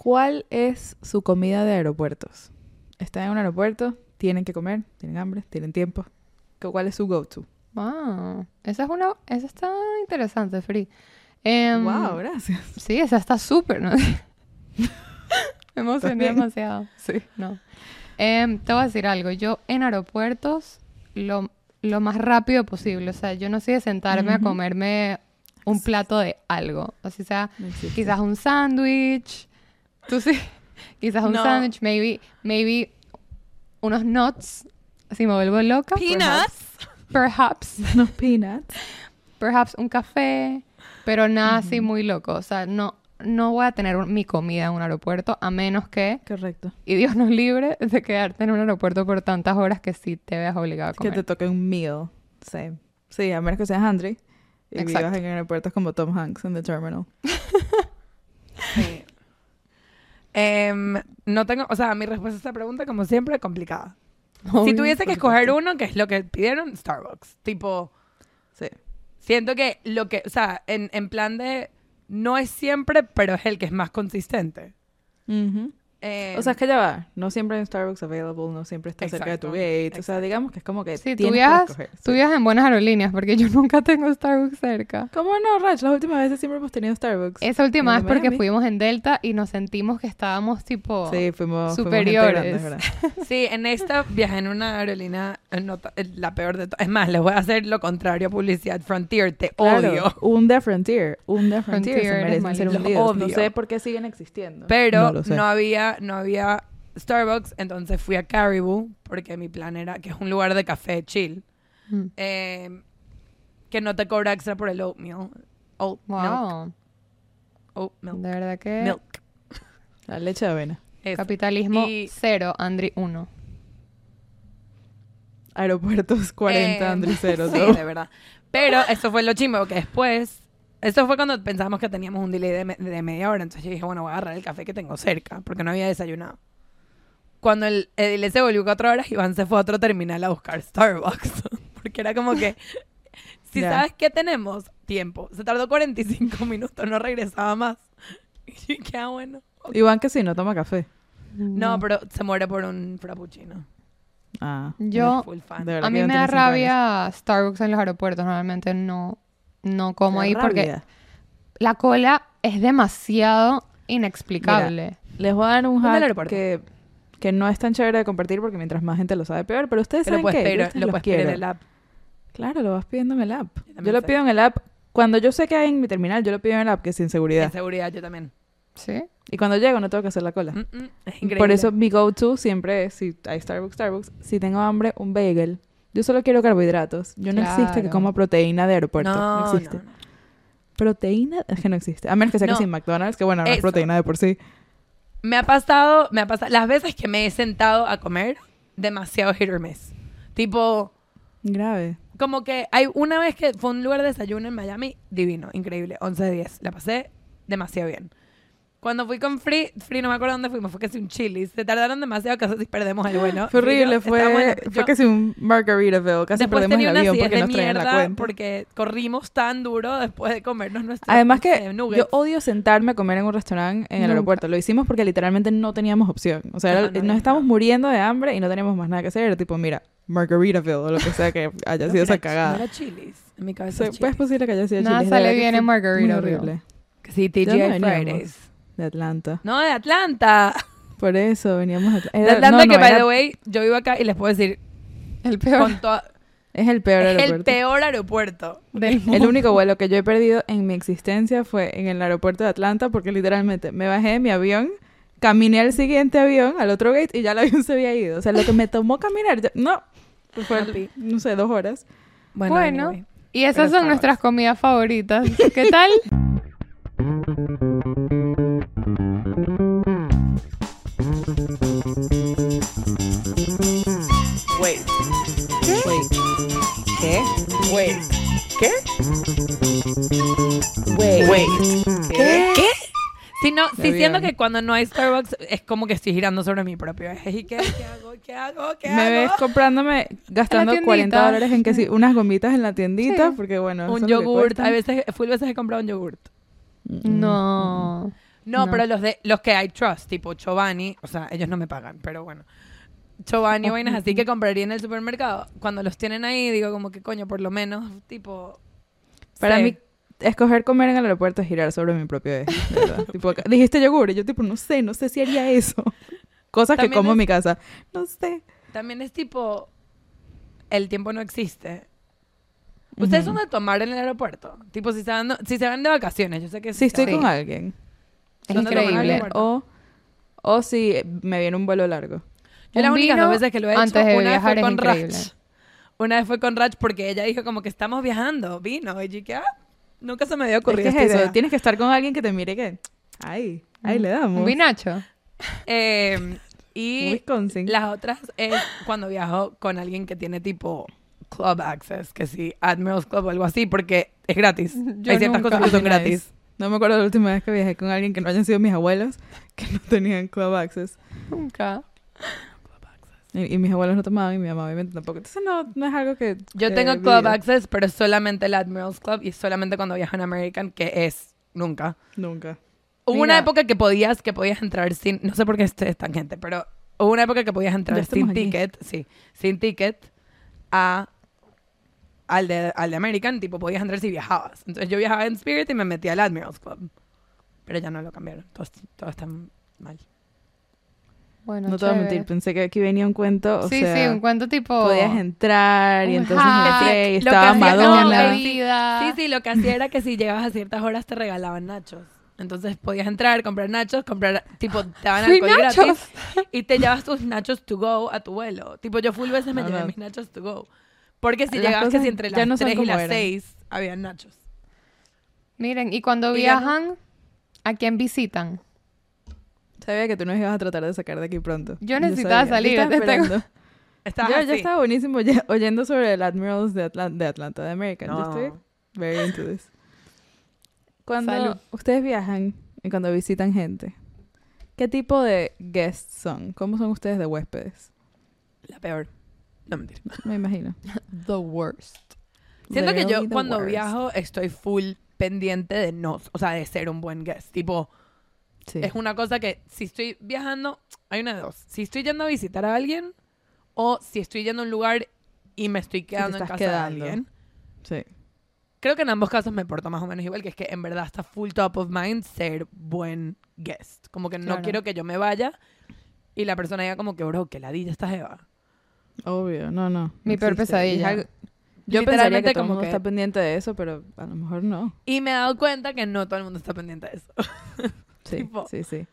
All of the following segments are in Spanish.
¿Cuál es su comida de aeropuertos? Están en un aeropuerto, tienen que comer, tienen hambre, tienen tiempo. ¿Cu- ¿Cuál es su go-to? Ah, esa es una... Esa está interesante, Free. Em, wow, gracias. Sí, esa está súper, ¿no? Me emocioné demasiado. Sí, no. Em, te voy a decir algo. Yo en aeropuertos, lo, lo más rápido posible. O sea, yo no soy de sentarme a comerme un plato de algo. Así sea, quizás un sándwich. Tú sí. Quizás un No. sándwich, maybe, maybe unos nuts. Si me vuelvo loca. Peanuts. Perhaps. Unos peanuts. perhaps un café, pero nada así muy loco. O sea, no, no voy a tener un- mi comida en un aeropuerto a menos que, Correcto. y Dios nos libre de quedarte en un aeropuerto por tantas horas que sí te veas obligado a Que comer. te toque un meal. Same. Sí, a menos que seas Andre. Y Exacto. vivas en aeropuertos como Tom Hanks en The Terminal. Sí. Em, no tengo, o sea, mi respuesta a esta pregunta, como siempre, es complicada. si tuviese que escoger uno, que es lo que pidieron, Starbucks. Tipo, Sí. siento que lo que, o sea, en, en plan de, no es siempre, pero es el que es más consistente. Em, O sea, es que ya va. No siempre hay un Starbucks available, no siempre está cerca de tu Exacto, gate. O sea, exacto. digamos que es como que Sí, tú tienes viajas, que escoger. tú sí. viajas en buenas aerolíneas porque yo nunca tengo Starbucks cerca. ¿Cómo no, Rach? Las últimas veces siempre hemos tenido Starbucks. Esa última ¿En vez porque fuimos en Delta y nos sentimos que estábamos tipo... Sí, fuimos fuimos superiores. grande, es verdad. Sí, en esta viajé en una aerolínea, eh, no eh, la peor de todas. Es más, les voy a hacer lo contrario a publicidad. Frontier, te Claro, odio. un de Frontier, un de Frontier, Frontier, se merecen ser hundidos. No sé por qué siguen existiendo. Pero No no, lo no había Starbucks, entonces fui a Caribou, porque mi plan era, que es un lugar de café chill, Mm. eh, que no te cobra extra por el oatmeal. Oat milk. Wow. Oat milk. De verdad que... Milk. La leche de avena. Eso. Capitalismo Y- cero, Andri uno. Aeropuertos 40, Eh, Andrés cero. Sí, ¿no? de verdad. Pero eso fue lo chimbo, que después... Eso fue cuando pensamos que teníamos un delay de, me- de media hora. Entonces yo dije, bueno, voy a agarrar el café que tengo cerca, porque no había desayunado. Cuando el, el delay se volvió cuatro horas, Iván se fue a otro terminal a buscar Starbucks. porque era como que... Si sabes qué tenemos, tiempo. Se tardó 45 minutos, no regresaba más. Y qué bueno. Iván que sí, no toma café. No, pero se muere por un frappuccino. Ah. Yo, Full fan. A mí me da rabia Starbucks en los aeropuertos. Normalmente no, no como ahí porque la cola es demasiado inexplicable. Les voy a dar un ¿Dónde el hack que, que no es tan chévere de compartir porque mientras más gente lo sabe, peor. Pero ustedes Pero saben Yo pedir, lo los puedes pedir en el app. Claro, lo vas pidiendo en el app. Yo lo sé. pido en el app. Cuando yo sé que hay en mi terminal, yo lo pido en el app, que es sin En seguridad. seguridad, yo también. ¿Sí? Y cuando llego no tengo que hacer la cola. Mm, mm, es increíble. Por eso mi go-to siempre es, si hay Starbucks, Starbucks, si tengo hambre, un bagel. Yo solo quiero carbohidratos. Yo no existe que coma proteína de aeropuerto. No, no, existe. no, no. Proteína es que no existe. A menos que sea que sin McDonald's, que bueno, no es proteína de por sí. Me ha pasado, me ha pasado, las veces que me he sentado a comer, demasiado hit or miss. Tipo, Grave. como que hay una vez que fue un lugar de desayuno en Miami, divino, increíble, 11 de 10. La pasé demasiado bien. Cuando fui con Free, Free no me acuerdo dónde fuimos, fue que si un chili. Se tardaron demasiado, casi perdemos el vuelo. Fue yo, horrible, está fue, fue Yo- casi un Margaritaville. Casi Después perdemos tenía el avión porque de nos traían la mierda cuenta. porque corrimos tan duro después de comernos nuestros Además no que nuggets. yo odio sentarme a comer en un restaurante en el Nunca. aeropuerto. Lo hicimos porque literalmente no teníamos opción. O sea, Ajá, era- no nos había estábamos muriendo de hambre y no teníamos más nada que hacer. Era tipo, mira, Margaritaville o lo que sea que haya sido esa cagada. No era chilis. En mi O cabeza sea, es pues posible que haya sido Nada Chili's. Sale bien en Margaritaville. Sí, ¿De dónde TGI? Fridays. De Atlanta. No, de Atlanta. Por eso veníamos de De Era- Atlanta, no, no, que by era- the way, yo vivo acá y les puedo decir, El peor con toda- es el peor es el aeropuerto. peor aeropuerto. del mundo. El único vuelo que yo he perdido en mi existencia fue en el aeropuerto de Atlanta porque literalmente me bajé de mi avión, caminé al siguiente avión, al otro gate y ya el avión se había ido. O sea, lo que me tomó caminar, ya- no, pues fue, no sé, dos horas. Bueno, Bueno. anyway. Y esas Pero son nuestras comidas favoritas. ¿Qué tal? Wait. ¿Qué? Wait. Wait. ¿Qué? ¿Qué? Si no, si siento que cuando no hay Starbucks es como que estoy girando sobre mi propio eje. ¿Y qué, qué hago? ¿Qué hago? ¿Qué Me ves hago? comprándome, gastando tiendita. 40 dólares en que sí, unas gomitas en la tiendita, Sí. porque bueno, Un yogurt. A veces, full veces he comprado un yogurt. No. No, No. pero los de los que I trust, tipo Chobani, o sea, ellos no me pagan, pero bueno. Chobani o vainas así que compraría en el supermercado. Cuando los tienen ahí, digo como que coño, por lo menos, tipo. Para sé. mí, escoger comer en el aeropuerto es girar sobre mi propio eje, tipo, dijiste yogur y yo tipo, no sé, no sé si haría eso. Cosas que También como es- en mi casa. No sé. También es tipo. El tiempo no existe. ¿Ustedes Ujú. son de tomar en el aeropuerto? Tipo, si se van, si se van de vacaciones, yo sé que Si estoy con alguien. Es ¿Dónde lo van a increíble. O, o si me viene un vuelo largo. Yo las únicas dos veces que lo he hecho, antes de una vez fue con. Rach. Una vez fue con Rach porque ella dijo como que estamos viajando, vino. Y yo que, ah, nunca se me había Es que ocurrido es eso, idea. tienes que estar con alguien que te mire que, ay, ahí le damos. Un vinacho. Eh, y Wisconsin. las otras es cuando viajo con alguien que tiene tipo club access, que sí, Admirals Club o algo así, porque es gratis. Yo Hay ciertas cosas que son gratis. No me acuerdo la última vez que viajé con alguien que no hayan sido mis abuelos, que no tenían club access. Nunca. Y, y mis abuelos no tomaban y mi mamá obviamente tampoco. Entonces no, no es algo que... Yo tengo club vivido. access, pero solamente el Admirals Club y solamente cuando viajo en American, que es nunca. Nunca. Hubo Mira. una época que podías, que podías entrar sin, no sé por qué es tangente, pero hubo una época que podías entrar sin ticket, sí, sin ticket a al de, al de American, tipo podías entrar si viajabas. Entonces yo viajaba en Spirit y me metí al Admirals Club. Pero ya no lo cambiaron, todo, todo está mal. Bueno, No te voy a mentir, pensé que aquí venía un cuento, o sí, sea... sí, un cuento tipo... Podías entrar y entonces hack. entré y Lo que estaba Madonna. sí, Sí, lo que hacía era que si llegabas a ciertas horas te regalaban nachos. Entonces podías entrar, comprar nachos, comprar, tipo, te daban alcohol nachos. gratis y te llevas tus nachos to go a tu vuelo. Tipo, yo full veces me llevé mis nachos to go. Porque si Las llegabas si entre las no son 3 y las eran. 6 había nachos. Miren, y cuando Y ya no- viajan, ¿a quién visitan? Sabía que tú nos ibas a tratar de sacar de aquí pronto. Yo necesitaba sabía. salir, Yo estaba. Estabas Yo, así. yo estaba buenísimo oye- oyendo sobre el Admirals de, de Atlanta, de American. Yo No. estoy very into this. Cuando Salud. ustedes viajan y cuando visitan gente, ¿qué tipo de guests son? ¿Cómo son ustedes de huéspedes? La peor. No, mentira. Me imagino. The worst. Siento que yo Literally cuando worst. viajo estoy full pendiente de no, o sea, de ser un buen guest. Tipo, Sí. Es una cosa que si estoy viajando, hay una de dos. Si estoy yendo a visitar a alguien o si estoy yendo a un lugar y me estoy quedando en casa quedando. de alguien. Sí. Creo que en ambos casos me porto más o menos igual, que es que en verdad está full top of mind ser buen guest. Como que no Claro. quiero que yo me vaya y la persona diga como que, bro, que ladilla esta jeva. Obvio, no, no. Mi no peor pesadilla. Algo- Yo Literalmente pensaría que todo el mundo que- está pendiente de eso, pero a lo mejor no. Y me he dado cuenta que no todo el mundo está pendiente de eso. Sí, Tipo- sí, sí.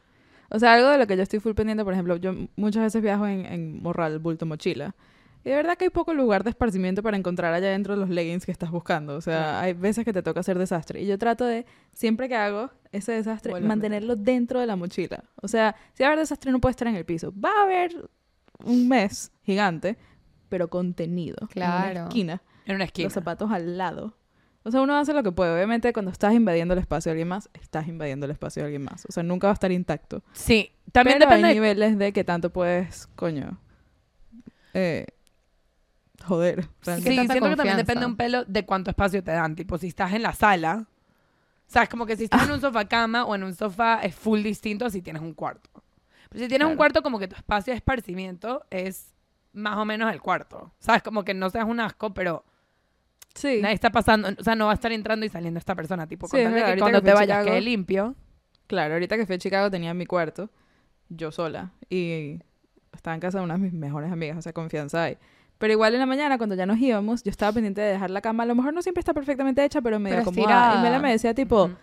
O sea, algo de lo que yo estoy full pendiente, por ejemplo, yo muchas veces viajo en, en morral, bulto, mochila. Y de verdad que hay poco lugar de esparcimiento para encontrar allá dentro los leggings que estás buscando. O sea, hay veces que te toca hacer desastre. Y yo trato de, siempre que hago ese desastre, Vuelve a mantenerlo dentro de la mochila. O sea, si va a haber desastre no puede estar en el piso. Va a haber un mes gigante, pero contenido. En Claro. una esquina En una esquina. los zapatos al lado. O sea, uno hace lo que puede. Obviamente, cuando estás invadiendo el espacio de alguien más, estás invadiendo el espacio de alguien más. O sea, nunca va a estar intacto. Sí, también Pero depende hay de niveles de que tanto puedes, coño, eh, joder. Sí, siento que también depende un pelo de cuánto espacio te dan. Tipo, si estás en la sala, o sea, es como que si estás en un sofá cama o en un sofá es full distinto a si tienes un cuarto. Pero si tienes un cuarto, como que tu espacio de esparcimiento es más o menos el cuarto. ¿Sabes? Como que no seas un asco, pero Sí. nadie está pasando, o sea, no va a estar entrando y saliendo esta persona. Tipo, Sí, con es verdad, que cuando que te vayas Chicago- quede limpio. Claro, ahorita que fui a Chicago tenía mi cuarto, yo sola, y estaba en casa de una de mis mejores amigas, o sea, confianza hay. Pero igual en la mañana, cuando ya nos íbamos, yo estaba pendiente de dejar la cama. A lo mejor no siempre está perfectamente hecha, pero medio Pero acomodada. Y. Mela me decía, tipo, Ujú.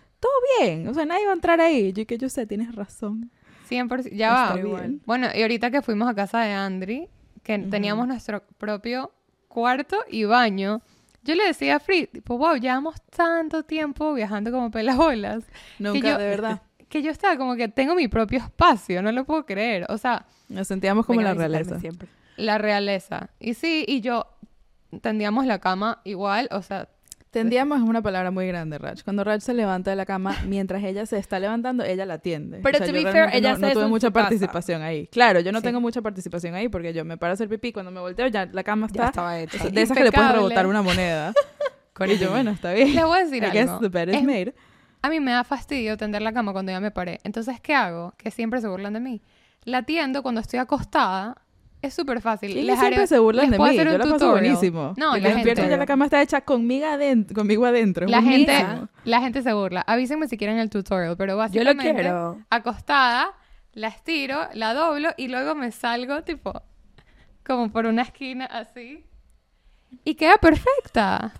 bien, o sea, nadie va a entrar ahí. Yo que yo sé, tienes razón. 100%. Ya va. bien. Bueno, y ahorita que fuimos a casa de Andri, que Ujú. teníamos nuestro propio cuarto y baño, yo le decía a Free, tipo, wow, llevamos tanto tiempo viajando como pelabolas, Nunca, yo- de verdad. que yo estaba como que tengo mi propio espacio, no lo puedo creer. O sea, Nos sentíamos como la realeza. siempre. la realeza. Y sí, y yo tendíamos la cama igual, o sea, Tendíamos es una palabra muy grande, Rach. Cuando Rach se levanta de la cama, mientras ella se está levantando, ella la atiende. Pero O sea, to be fair, ella no, no tuve mucha casa. participación ahí. Claro, yo no Sí. tengo mucha participación ahí porque yo me paro a hacer pipí, cuando me volteo ya la cama Ya está estaba hecho. o sea, de esas que le puedes Impecable. rebotar una moneda. y yo, bueno, está bien. les voy a decir I guess algo. the bed is Es- made. a mí me da fastidio tender la cama cuando ya me paré. Entonces, ¿qué hago? Que siempre se burlan de mí. La tiendo cuando estoy acostada. Es súper fácil. Y Les siempre haré- se burlan de mí. hacer Yo un la paso buenísimo. No, Me la despierto y gente, ya la cama está hecha conmigo adentro. Conmigo adentro. La gente, la gente se burla. Avísenme si quieren el tutorial, pero Yo básicamente lo quiero. acostada, la estiro, la doblo y luego me salgo tipo como por una esquina así y queda perfecta.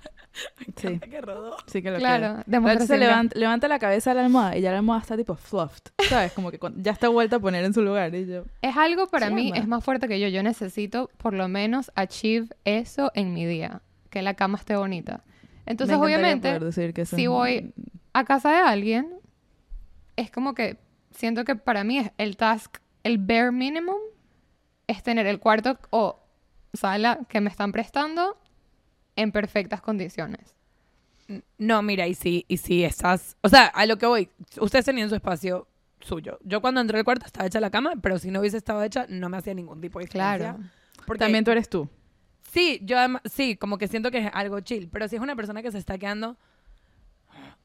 Sí, Que rodó. sí que lo Claro, quiero. se de- levanta, levanta la cabeza a la almohada y ya la almohada está tipo fluffed. ¿Sabes? Como que ya está vuelta a poner en su lugar. Y yo, Es algo para Sí, mí, es más fuerte que yo. Yo necesito por lo menos achieve eso en mi día, que la cama esté bonita. Entonces, obviamente, decir que si voy a casa de alguien, es como que siento que para mí es el task, el bare minimum, es tener el cuarto o sala que me están prestando en perfectas condiciones. No, mira, y si, y si estás. O sea, a lo que voy, ustedes tenían su espacio suyo. Yo cuando entré al cuarto estaba hecha la cama, pero si no hubiese estado hecha, no me hacía ningún tipo de diferencia. Claro. Porque También tú eres tú. Sí, yo además, sí, como que siento que es algo chill, pero si es una persona que se está quedando,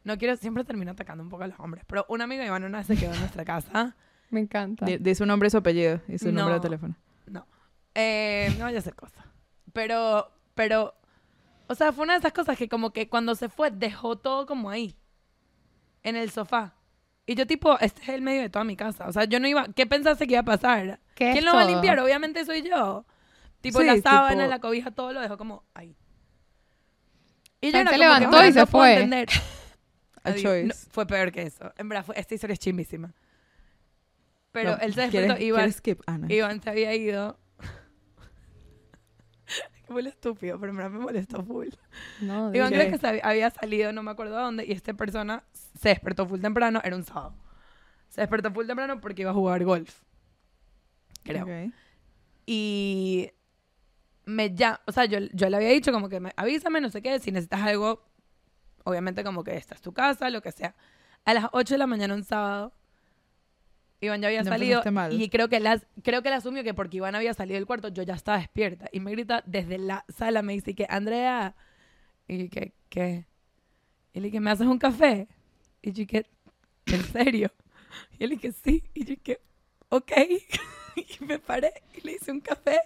no quiero, siempre termino atacando un poco a los hombres, pero un amigo de Iván una vez se quedó en nuestra casa, Me encanta. Di- Di su nombre y su apellido y su número de No. teléfono. no, eh, no vaya a hacer cosa, pero, pero, o sea, fue una de esas cosas que como que cuando se fue dejó todo como ahí, en el sofá. Y yo tipo, este es el medio de toda mi casa. O sea, yo no iba, ¿qué pensaste que iba a pasar? ¿Qué es ¿Quién lo va a todo? limpiar? Obviamente soy yo. Tipo, Sí, la sábana, tipo- la cobija, todo lo dejó como ahí. Y Él se como levantó bueno, y se no puedo fue. entender. A Adiós. choice. No, fue peor que eso. En verdad, fue, esta historia es chimbísima. Pero No, él se ¿quieres- despertó, Iván, quieres skip? Ah. Iván se había ido. Huele estúpido, pero me molestó full. No, Iván creo que se había, salido, no me acuerdo a dónde, y esta persona se despertó full temprano, era un sábado. Se despertó full temprano porque iba a jugar golf. Creo. Ok. Y me ya, o sea, yo, yo le había dicho como que me, avísame, no sé qué, si necesitas algo, obviamente como que esta es tu casa, lo que sea. A las 8 de la mañana un sábado, Iván ya había Ya salido y creo que, las, creo que él asumió que porque Iván había salido del cuarto yo ya estaba despierta y me grita desde la sala, me dice que Andrea, y que, ¿qué? Y le dije, ¿me haces un café? Y yo que, ¿en serio? Y él dije, sí. Y yo que, ok. y me paré y le hice un café.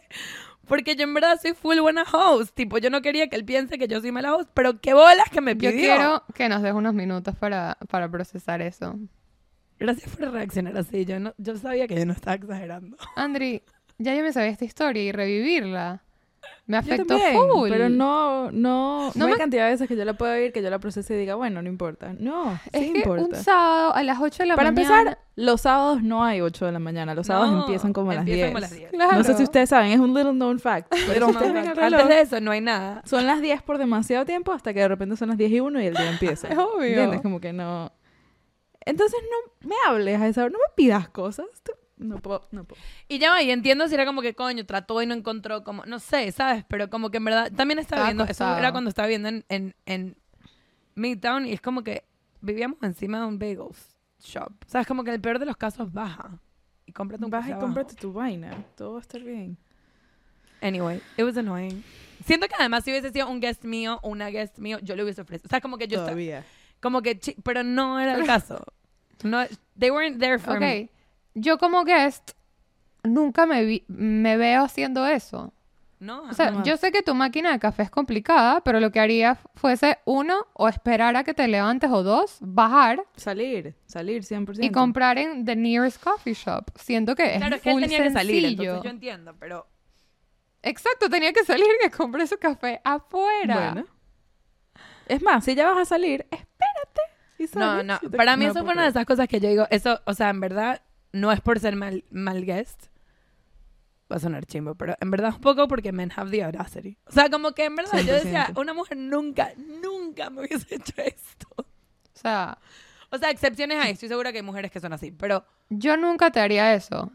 Porque yo en verdad soy full buena host. Tipo, yo no quería que él piense que yo soy mala host, pero qué bolas que me pidió. Yo quiero que nos des unos minutos para, para procesar eso. Gracias por reaccionar así. Yo, no, yo sabía que yo no estaba exagerando. Andri, ya yo me sabía esta historia y revivirla. Me Yo afectó también, full. pero no, no, No no, hay me- cantidad de veces que yo la puedo oír, que yo la procese y diga, bueno, no importa. No, Es sí que importa. un sábado a las 8 de la Para mañana. empezar, los sábados no hay 8 de la mañana. Los sábados No, empiezan como a las empiezan 10. como a las 10. Claro. No sé si ustedes saben, es un little known fact. Pero reloj, antes de eso no hay nada. son las 10 por demasiado tiempo hasta que de repente son las 10 y 1 y el día empieza. Es obvio. ¿Entiendes? Como que no... Entonces no me hables a esa hora, no me pidas cosas. Tú- No puedo, no puedo. Y ya va, y entiendo si era como que coño, trató y no encontró como, no sé, ¿sabes? Pero como que en verdad, también estaba Estaba viendo, eso era cuando estaba viendo en, en, en Midtown y es como que vivíamos encima de un bagels shop. O sea, es como que el peor de los casos baja y cómprate un café y abajo. cómprate tu vaina. Todo va a estar bien. Anyway, it was annoying. Siento que además si hubiese sido un guest mío o una guest mío, yo le hubiese ofrecido. O sea, como que yo estaba, Todavía. Como que, chi- pero no era el caso. No, they weren't there for me. Ok. Yo como guest nunca me, vi- me veo haciendo eso. No, O sea, yo sé que tu máquina de café es complicada, pero lo que haría fuese, uno, o esperar a que te levantes, o dos, bajar Salir, salir 100%. y comprar en the nearest coffee shop. Siento que es claro, es que él tenía que salir, sencillo. entonces yo entiendo, pero Exacto, tenía que salir y que compré su café afuera. Bueno. Es más, si ya vas a salir, espérate. y No, no. Para mí no eso fue una de esas cosas que yo digo, eso, o sea, en verdad, no es por ser mal, mal guest. Va a sonar chimbo, pero en verdad un poco porque men have the audacity. O sea, como que en verdad yo decía, 100%. una mujer nunca, nunca me hubiese hecho esto. O sea, O sea, excepciones hay, estoy segura que hay mujeres que son así, pero yo nunca te haría eso.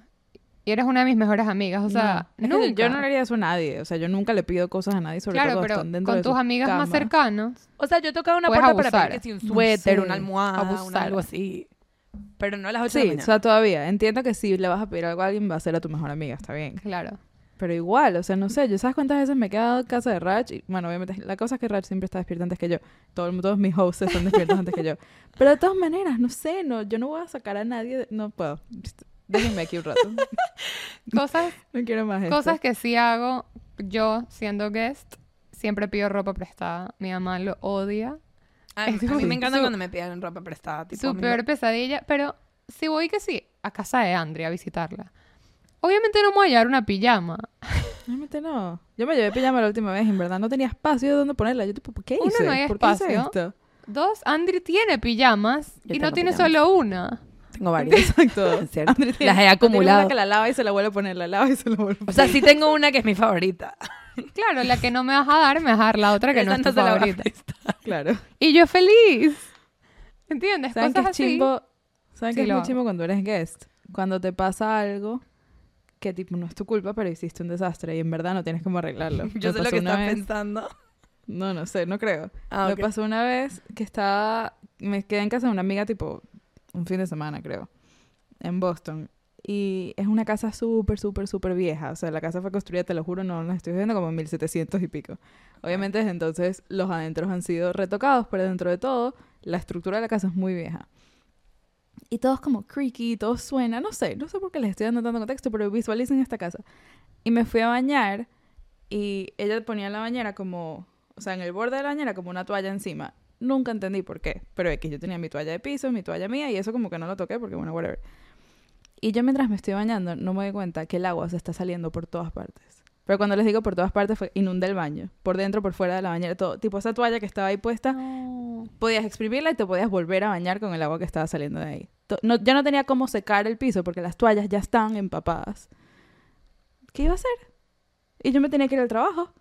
Y eres una de mis mejores amigas. O sea, No, es que nunca. yo no le haría eso a nadie. O sea, yo nunca le pido cosas a nadie, sobre claro, todo pero están dentro con de tus amigas más cama. cercanas. o sea, yo tocaba una Puedes puerta para abusar. pedir que si un No suéter, sé. una almohada, una- algo así. Pero no a las 8 de la Sí, mañana. o sea, todavía. Entiendo que si le vas a pedir algo a alguien, va a ser a tu mejor amiga, está bien. Claro. Pero igual, o sea, no sé, yo sabes cuántas veces me he quedado en casa de Rach y, bueno, obviamente, la cosa es que Rach siempre está despierta antes que yo. Todo, todos mis hosts están despiertos antes que yo. Pero de todas maneras, no sé, no, yo no voy a sacar a nadie, de- no puedo. Déjenme aquí un rato. Cosas, No quiero más esto. cosas que sí hago yo siendo guest. Siempre pido ropa prestada. Mi mamá lo odia. A, Es a mí me encanta su- cuando me piden ropa prestada. Tipo, Su peor pesadilla. Pero si voy que sí, a casa de Andrea a visitarla. Obviamente no me voy a llevar una pijama. Realmente no. Yo me llevé pijama la última vez y en verdad no tenía espacio de dónde ponerla. Yo tipo, ¿por qué Uno, hice? no hay ¿Por qué hice espacio. esto? Dos, Andri tiene pijamas Yo y no tiene pijamas. solo una. Tengo varias. Exacto. Es cierto. André tiene- Las he tiene acumulado. una que la lava y se la vuelve a poner, la lava y se la vuelve a O poner. sea, sí tengo una que es mi favorita. Claro, la que no me vas a dar, me vas a dar la otra que no Esa es tu se la voy a favorita. prestar. Claro. Y yo feliz. ¿Entiendes? ¿Saben qué Cosas es así. chimbo? ¿Saben Sí, qué es lo muy hago. chimbo cuando eres guest? Cuando te pasa algo que tipo no es tu culpa, pero hiciste un desastre y en verdad no tienes cómo arreglarlo. Yo Me sé lo pasó que una vez- pensando. No, no sé, no creo. Ah, Me ok. pasó una vez que estaba... Me quedé en casa de una amiga tipo un fin de semana, creo, en Boston. Y es una casa súper, súper, súper vieja. O sea, la casa fue construida, te lo juro, no la estoy viendo como en 1700 y pico. Obviamente desde entonces los adentros han sido retocados, pero dentro de todo, la estructura de la casa es muy vieja. Y todo es como creaky, todo suena, no sé, no sé por qué les estoy dando tanto contexto, pero visualicen esta casa. Y me fui a bañar y ella ponía en la bañera como, o sea, en el borde de la bañera como una toalla encima. Nunca entendí por qué, pero es que yo tenía mi toalla de piso, mi toalla mía y eso como que no lo toqué porque bueno, whatever. Y yo mientras me estoy bañando no me doy cuenta que el agua se está saliendo por todas partes. Pero cuando les digo por todas partes fue inunda el baño, por dentro, por fuera de la bañera, todo. Tipo esa toalla que estaba ahí puesta, No. podías exprimirla y te podías volver a bañar con el agua que estaba saliendo de ahí. No, ya no tenía cómo secar el piso porque las toallas ya están empapadas. ¿Qué iba a hacer? Y yo me tenía que ir al trabajo.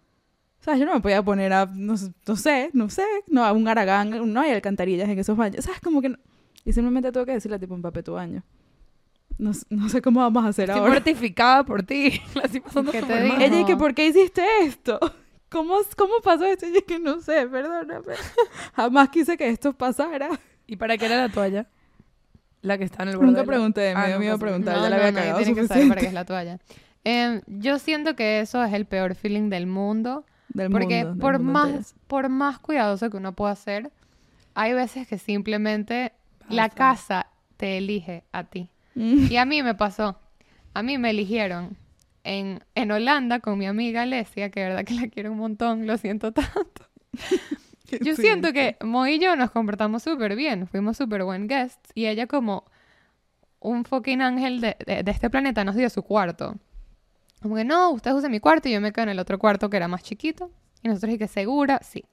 O sea, yo no me podía poner a, no, no sé, no sé, no, a un aragán, no hay alcantarillas en esos baños. ¿Sabes? Como que no. Y simplemente tuve que decirle, tipo, empape tu baño. No, no sé cómo vamos a hacer Estoy ahora. mortificada por ti. La estoy pasando ¿Qué te digo? Ella y que, ¿por qué hiciste esto? ¿Cómo, ¿Cómo pasó esto? Y yo que no sé, perdóname. Jamás quise que esto pasara. ¿Y para qué era la toalla? La que está en el borde. Nunca la- pregunté, me Ah, dio no miedo preguntar, No, ya la no, había cagado tiene que saber para qué es la toalla. Em, yo siento que eso es el peor feeling del mundo. Del Porque mundo, del por, mundo más, entero. por más cuidadoso que uno pueda ser, hay veces que simplemente la casa te elige a ti. Mm. Y a mí me pasó. A mí me eligieron en, en Holanda con mi amiga Alesia, que de verdad que la quiero un montón, lo siento tanto. Yo Sí. siento que Mo y yo nos comportamos súper bien, fuimos súper buen guests y ella como un fucking ángel de, de- de este planeta nos dio su cuarto. Como que no, usted usa mi cuarto y yo me quedo en el otro cuarto que era más chiquito. Y nosotros dije, ¿segura? Sí.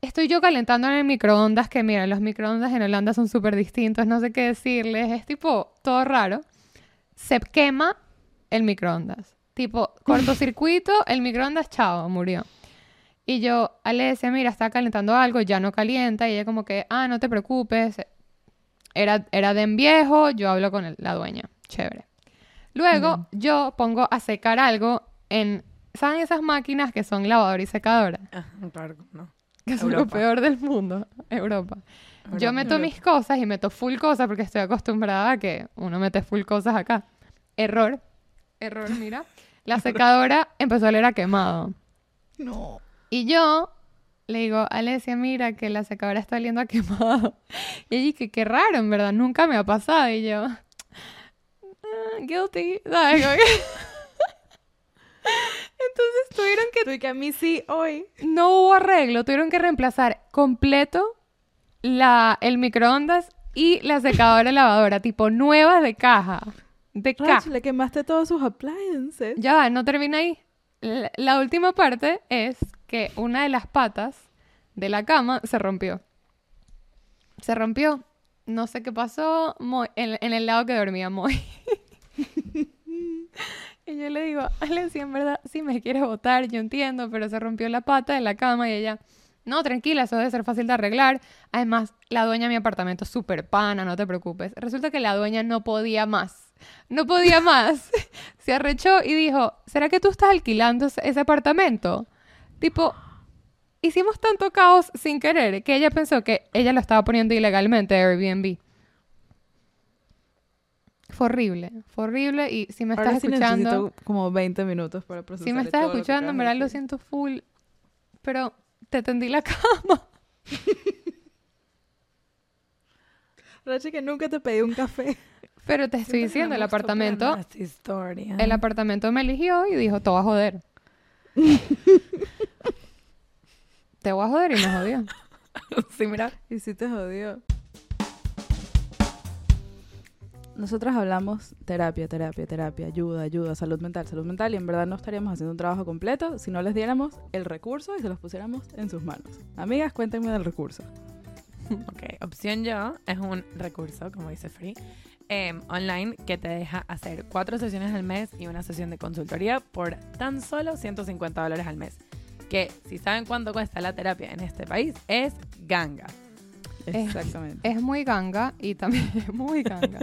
Estoy yo calentando en el microondas, que mira, los microondas en Holanda son súper distintos, no sé qué decirles, es tipo todo raro. Se quema el microondas. Tipo, cortocircuito, el microondas, chao, murió. Y yo, Alesia, mira, está calentando algo, ya no calienta. Y ella como que, ah, no te preocupes. Era, era de en viejo, yo hablo con el- la dueña. Chévere. Luego, yo pongo a secar algo en... ¿Saben esas máquinas que son lavadora y secadora? Ah, claro, no. Que son lo peor del mundo. Europa. Yo Europa. meto mis cosas y meto full cosas porque estoy acostumbrada a que uno mete full cosas acá. Error. Error, mira. La secadora empezó a oler a quemado. No. Y yo le digo, Alesia, mira que la secadora está oliendo a quemado. Y ella dice, qué raro, en verdad, nunca me ha pasado. Y yo, "Ah, guilty. Entonces tuvieron que que a mí sí hoy. no hubo arreglo, tuvieron que reemplazar completo la, el microondas y la secadora lavadora, tipo nuevas de caja. De caja. le quemaste todos sus appliances. Ya va, no termina ahí. La, la última parte es que una de las patas de la cama se rompió. Se rompió. No sé qué pasó Moy- en, en el lado que dormía Moy. y yo le digo, Alessia, en verdad, si me quieres votar, yo entiendo, pero se rompió la pata de la cama y ella, no, tranquila, eso debe ser fácil de arreglar. Además, la dueña de mi apartamento es súper pana, no te preocupes. Resulta que la dueña no podía más. No podía más. Se arrechó y dijo, ¿será que tú estás alquilando ese- apartamento? Tipo, hicimos tanto caos sin querer que ella pensó que ella lo estaba poniendo ilegalmente a Airbnb. Fue horrible, fue horrible y si me Ahora estás sí escuchando, como 20 minutos para procesar si me estás todo escuchando, en verdad lo siento full, pero te tendí la cama. Rachi, que nunca te pedí un café. Pero te estoy diciendo, el apartamento, historia. el apartamento me eligió y dijo, te voy a joder. te voy a joder y me jodió. sí, mira. Y sí te jodió. Nosotras hablamos terapia, terapia, terapia, ayuda, ayuda, salud mental, salud mental y en verdad no estaríamos haciendo un trabajo completo si no les diéramos el recurso y se los pusiéramos en sus manos. Amigas, cuéntenme del recurso. Ok, opción yo es un recurso, como dice Free, em, online que te deja hacer cuatro sesiones al mes y una sesión de consultoría por tan solo 150 dólares al mes. Que si saben cuánto cuesta la terapia en este país, es ganga. Exactamente. Es muy ganga y también es muy ganga.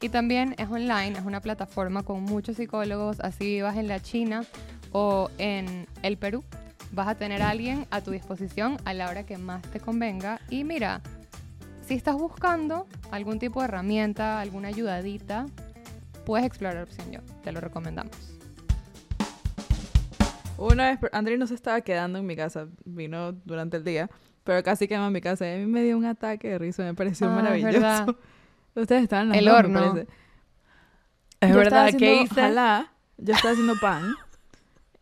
Y también es online, es una plataforma con muchos psicólogos, así vivas en la China o en el Perú, vas a tener a alguien a tu disposición a la hora que más te convenga. Y mira, si estás buscando algún tipo de herramienta, alguna ayudadita, puedes explorar opción yo, te lo recomendamos. Una vez, André no se estaba quedando en mi casa, vino durante el día, pero casi quema en mi casa y a mí me dio un ataque de risa, me pareció Ah, maravilloso. Ustedes estaban en las El dos, me horno. parece. Es Yo estaba verdad que haciendo hice. jalá, yo estaba haciendo pan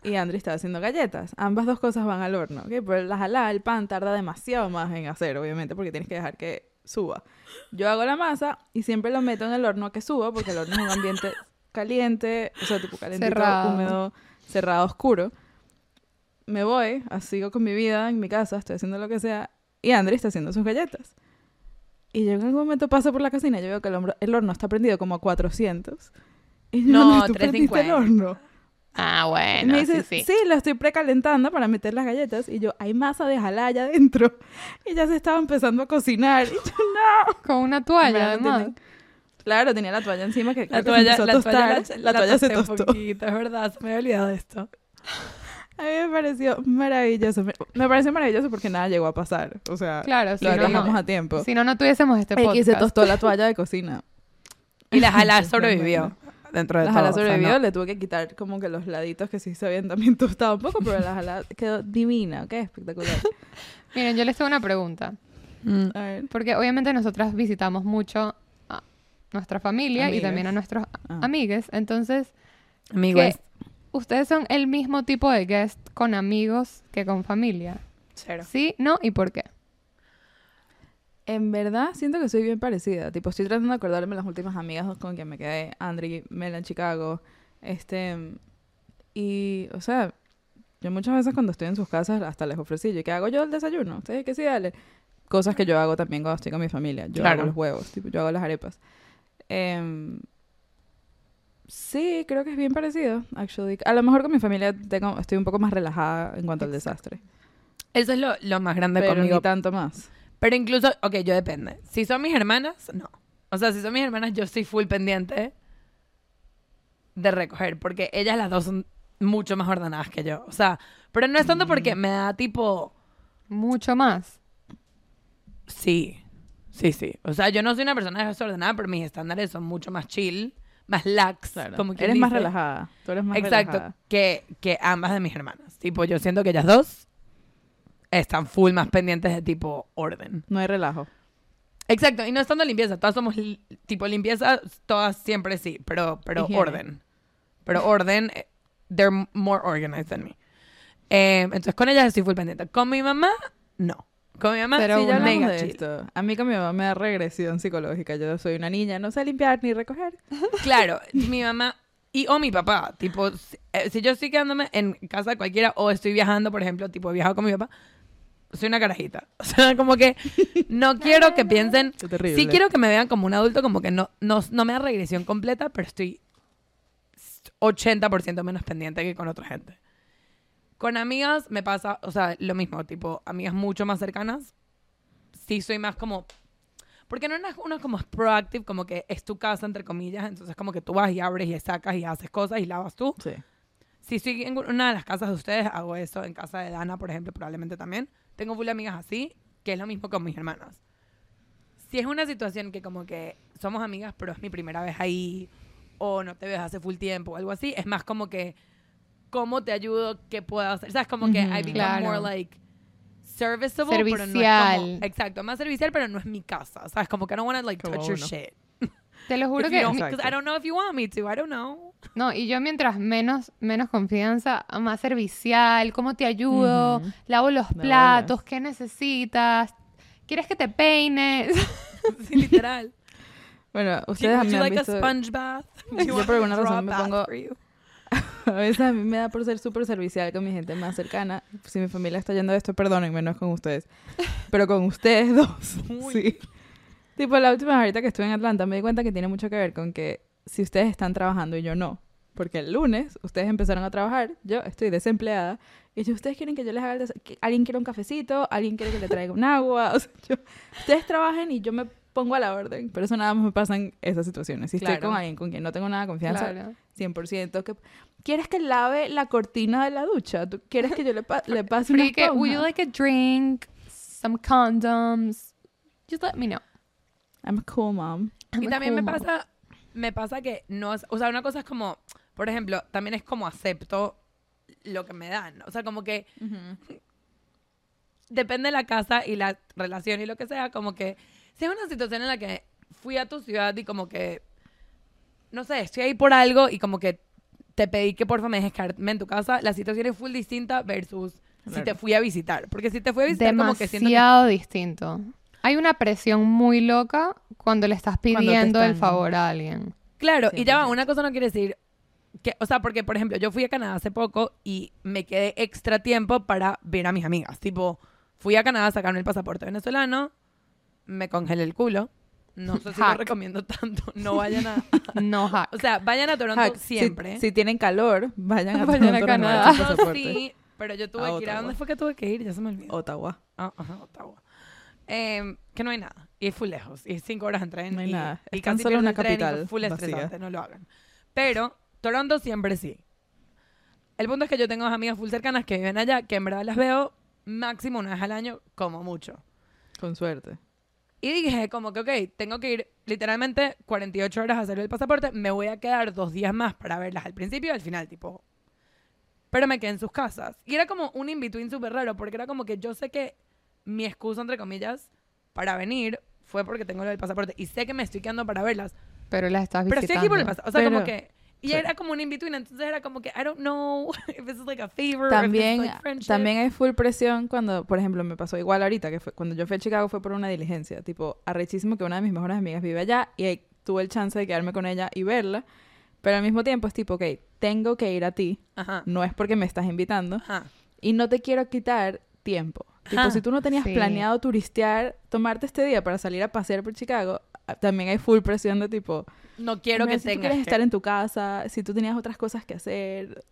y Andri estaba haciendo galletas. Ambas dos cosas van al horno, ¿ok? Pero la jalá, el pan tarda demasiado más en hacer, obviamente, porque tienes que dejar que suba. Yo hago la masa y siempre lo meto en el horno a que suba, porque el horno es un ambiente caliente, o sea, tipo calentito, Cerrado. húmedo, cerrado, oscuro. Me voy, sigo con mi vida en mi casa, estoy haciendo lo que sea, y Andri está haciendo sus galletas. Y yo en algún momento paso por la cocina y yo veo que el, hombro- el horno está prendido como a 400. Y yo, No, "Andri, ¿tú prendiste el 350. horno? Ah, Y bueno, me dice, sí, sí, sí. lo estoy precalentando para meter las galletas. Y yo, hay masa de jalá allá adentro. Y ya se estaba empezando a cocinar. Y yo, no. Con una toalla, no Claro, tenía la toalla encima que La que toalla, la toalla, la, La toalla se tosté un tostó. poquito, es verdad, me había olvidado de esto. A mí me pareció maravilloso. Me, pareció maravilloso porque nada llegó a pasar. O sea, Claro, si lo no, arreglamos no. a tiempo. Si no, no tuviésemos este podcast. se tostó la toalla de cocina. Y la jalá Sí, sobrevivió dentro de La todo. jala o sea, sobrevivió, no. le tuve que quitar como que los laditos que sí se habían también tostado un poco, pero la jala quedó divina, qué espectacular. Miren, yo les tengo una pregunta. Mm. A ver. Porque obviamente nosotras visitamos mucho a nuestra familia y Amigues. también a nuestros Ah. amigues. Entonces, Amigo, ¿qué- es ¿ustedes son el mismo tipo de guest con amigos que con familia? cero. ¿Sí? ¿No? ¿Y por qué? En verdad, siento que soy bien parecida. Tipo, estoy tratando de acordarme de las últimas amigas con quien me quedé. Andri, Mela en Chicago. Este... Y, o sea, yo muchas veces cuando estoy en sus casas hasta les ofrecí, yo, ¿qué hago yo el desayuno? Ustedes que sí, dale. Cosas que yo hago también cuando estoy con mi familia. Yo Claro. hago los huevos, tipo, yo hago las arepas. Em, sí, creo que es bien parecido, actually. A lo mejor con mi familia tengo, estoy un poco más relajada en cuanto al desastre. Eso es lo, lo más grande Pero conmigo. ni tanto más. Pero incluso, ok, yo depende. Si son mis hermanas, no. O sea, si son mis hermanas, yo estoy full pendiente de recoger, porque ellas las dos son mucho más ordenadas que yo. O sea, pero no es tanto porque me da tipo, Mucho más. sí, sí, sí. O sea, yo no soy una persona desordenada, pero mis estándares son mucho más chill, más lax, Claro. como Eres más relajada. Tú eres más Exacto, relajada. que, que ambas de mis hermanas. Tipo, yo siento que ellas dos están full más pendientes de tipo orden. No hay relajo. Exacto, y no es tanto limpieza, todas somos li- tipo limpieza, todas siempre sí, pero, pero Higiene. orden. Pero orden, eh, they're more organized than me. Eh, entonces con ellas estoy full pendiente. Con mi mamá, no. Con mi mamá, Pero sí, ya una- mega de chill. esto. A mí con mi mamá me da regresión psicológica. Yo soy una niña, no sé limpiar ni recoger. Claro, mi mamá y o mi papá, tipo, si, eh, si yo estoy quedándome en casa de cualquiera o estoy viajando, por ejemplo, tipo, he viajado con mi papá, soy una carajita. O sea, como que no quiero que piensen Qué terrible. Sí quiero que me vean como un adulto, como que no, no, no me da regresión completa, pero estoy 80% menos pendiente que con otra gente. Con amigas me pasa, o sea, lo mismo, tipo, amigas mucho más cercanas, sí soy más como... Porque no es uno como es proactive, como que es tu casa, entre comillas, entonces como que tú vas y abres y sacas y haces cosas y lavas tú. Sí. Si estoy en una de las casas de ustedes, hago eso. En casa de Dana, por ejemplo, probablemente también. Tengo full amigas así, que es lo mismo con mis hermanas. si es una situación que como que somos amigas, pero es mi primera vez ahí, o no te ves hace full tiempo, o algo así, es más como que, ¿cómo te ayudo? ¿Qué puedo hacer? ¿Sabes? Como que. I become Claro. more like serviceable, pero no es Servicial. como, exacto, más servicial, pero no es mi casa, ¿sabes? Como que I don't want to like Como touch your uno. shit. Te lo juro que... don't- I don't know if you want me to, I don't know. No, y yo mientras menos, menos confianza, más servicial, ¿cómo te ayudo? Ujú. Lavo los De platos, ¿qué necesitas? ¿Quieres que te peine? Sí, literal. Bueno, Do you- ustedes would me you han like a visto... sponge bath? Yo por a alguna razón me bath pongo- for you? A veces a mí me da por ser súper servicial con mi gente más cercana. Si mi familia está yendo de esto, perdónenme, no es con ustedes. Pero con ustedes dos, Uy. sí. Tipo, la última vez ahorita que estuve en Atlanta me di cuenta que tiene mucho que ver con que si ustedes están trabajando y yo no. Porque el lunes ustedes empezaron a trabajar, yo estoy desempleada. Y yo, ustedes quieren que yo les haga el alguien quiere un cafecito, alguien quiere que le traiga un agua. O sea, yo, ustedes trabajen y yo me pongo a la orden. Pero eso nada más me pasa en esas situaciones. Si estoy Claro. con alguien con quien no tengo nada de confianza, Claro. 100%. Que, ¿Quieres que lave la cortina de la ducha? ¿Tú quieres que yo le, pa- le pase una que, would you esponja? like a drink? Some condoms? Just let me know. I'm a cool mom. I'm Y también me cool mom. pasa, me pasa que no es, o sea, una cosa es como, por ejemplo, también es como acepto lo que me dan. O sea, como que depende de la casa y la relación y lo que sea, como que si es una situación en la que fui a tu ciudad y como que, no sé, estoy ahí por algo y como que te pedí que porfa me dejes quedarme en tu casa, la situación es full distinta versus si Claro. te fui a visitar. Porque si te fui a visitar como que siento que... Demasiado distinto. Hay una presión muy loca cuando le estás pidiendo el favor a alguien. Claro, y ya va, 100%. una cosa no quiere decir que, o sea, porque por ejemplo, yo fui a Canadá hace poco y me quedé extra tiempo para ver a mis amigas. Tipo, fui a Canadá a sacarme el pasaporte venezolano, me congelé el culo. No sé si lo recomiendo tanto. No vayan a. No hack. O sea, vayan a Toronto Hack, siempre. Si, tienen calor, vayan a, Vayan a Canadá. sí, pero yo tuve A que ir. ¿A dónde fue que tuve que ir? Ya se me olvidó. Ottawa. Ah, ajá, Ottawa. Em, que no hay nada. Y es full lejos. Y es cinco horas en tren. No hay y, nada. Y Es tan casi solo una el tren y fue capital full vacía. estresante. No lo hagan. Pero Toronto siempre sí. El punto es que yo tengo amigas full cercanas que viven allá, que en verdad las veo máximo una vez al año, como mucho. Con suerte. Y dije, como que, ok, tengo que ir literalmente 48 horas a hacer el pasaporte. Me voy a quedar dos días más para verlas al principio y al final, tipo. Pero me quedé en sus casas. Y era como un in-between súper raro, porque era como que yo sé que mi excusa, entre comillas, para venir fue porque tengo lo del pasaporte. Y sé que me estoy quedando para verlas. Pero la estás Pero estoy aquí por el visitando. pasaporte. O sea, como Pero- que. Y sí. era como un in-between, entonces era como que, I don't know if this is like a favor, or if También, this is like friendship. también hay full presión cuando, por ejemplo, me pasó igual ahorita, que fue, cuando yo fui a Chicago fue por una diligencia. Tipo, arrechísimo que una de mis mejores amigas vive allá y ahí tuve el chance de quedarme con ella y verla. Pero al mismo tiempo es tipo, ok, tengo que ir a ti. Ajá. No es porque me estás invitando. Ajá. Y no te quiero quitar tiempo. Tipo, Ajá. si tú no tenías Sí. planeado turistear, tomarte este día para salir a pasear por Chicago, también hay full presión de tipo, No quiero "Mira, que si tú tengas quieres que- estar en tu casa, si tú tenías otras cosas que hacer.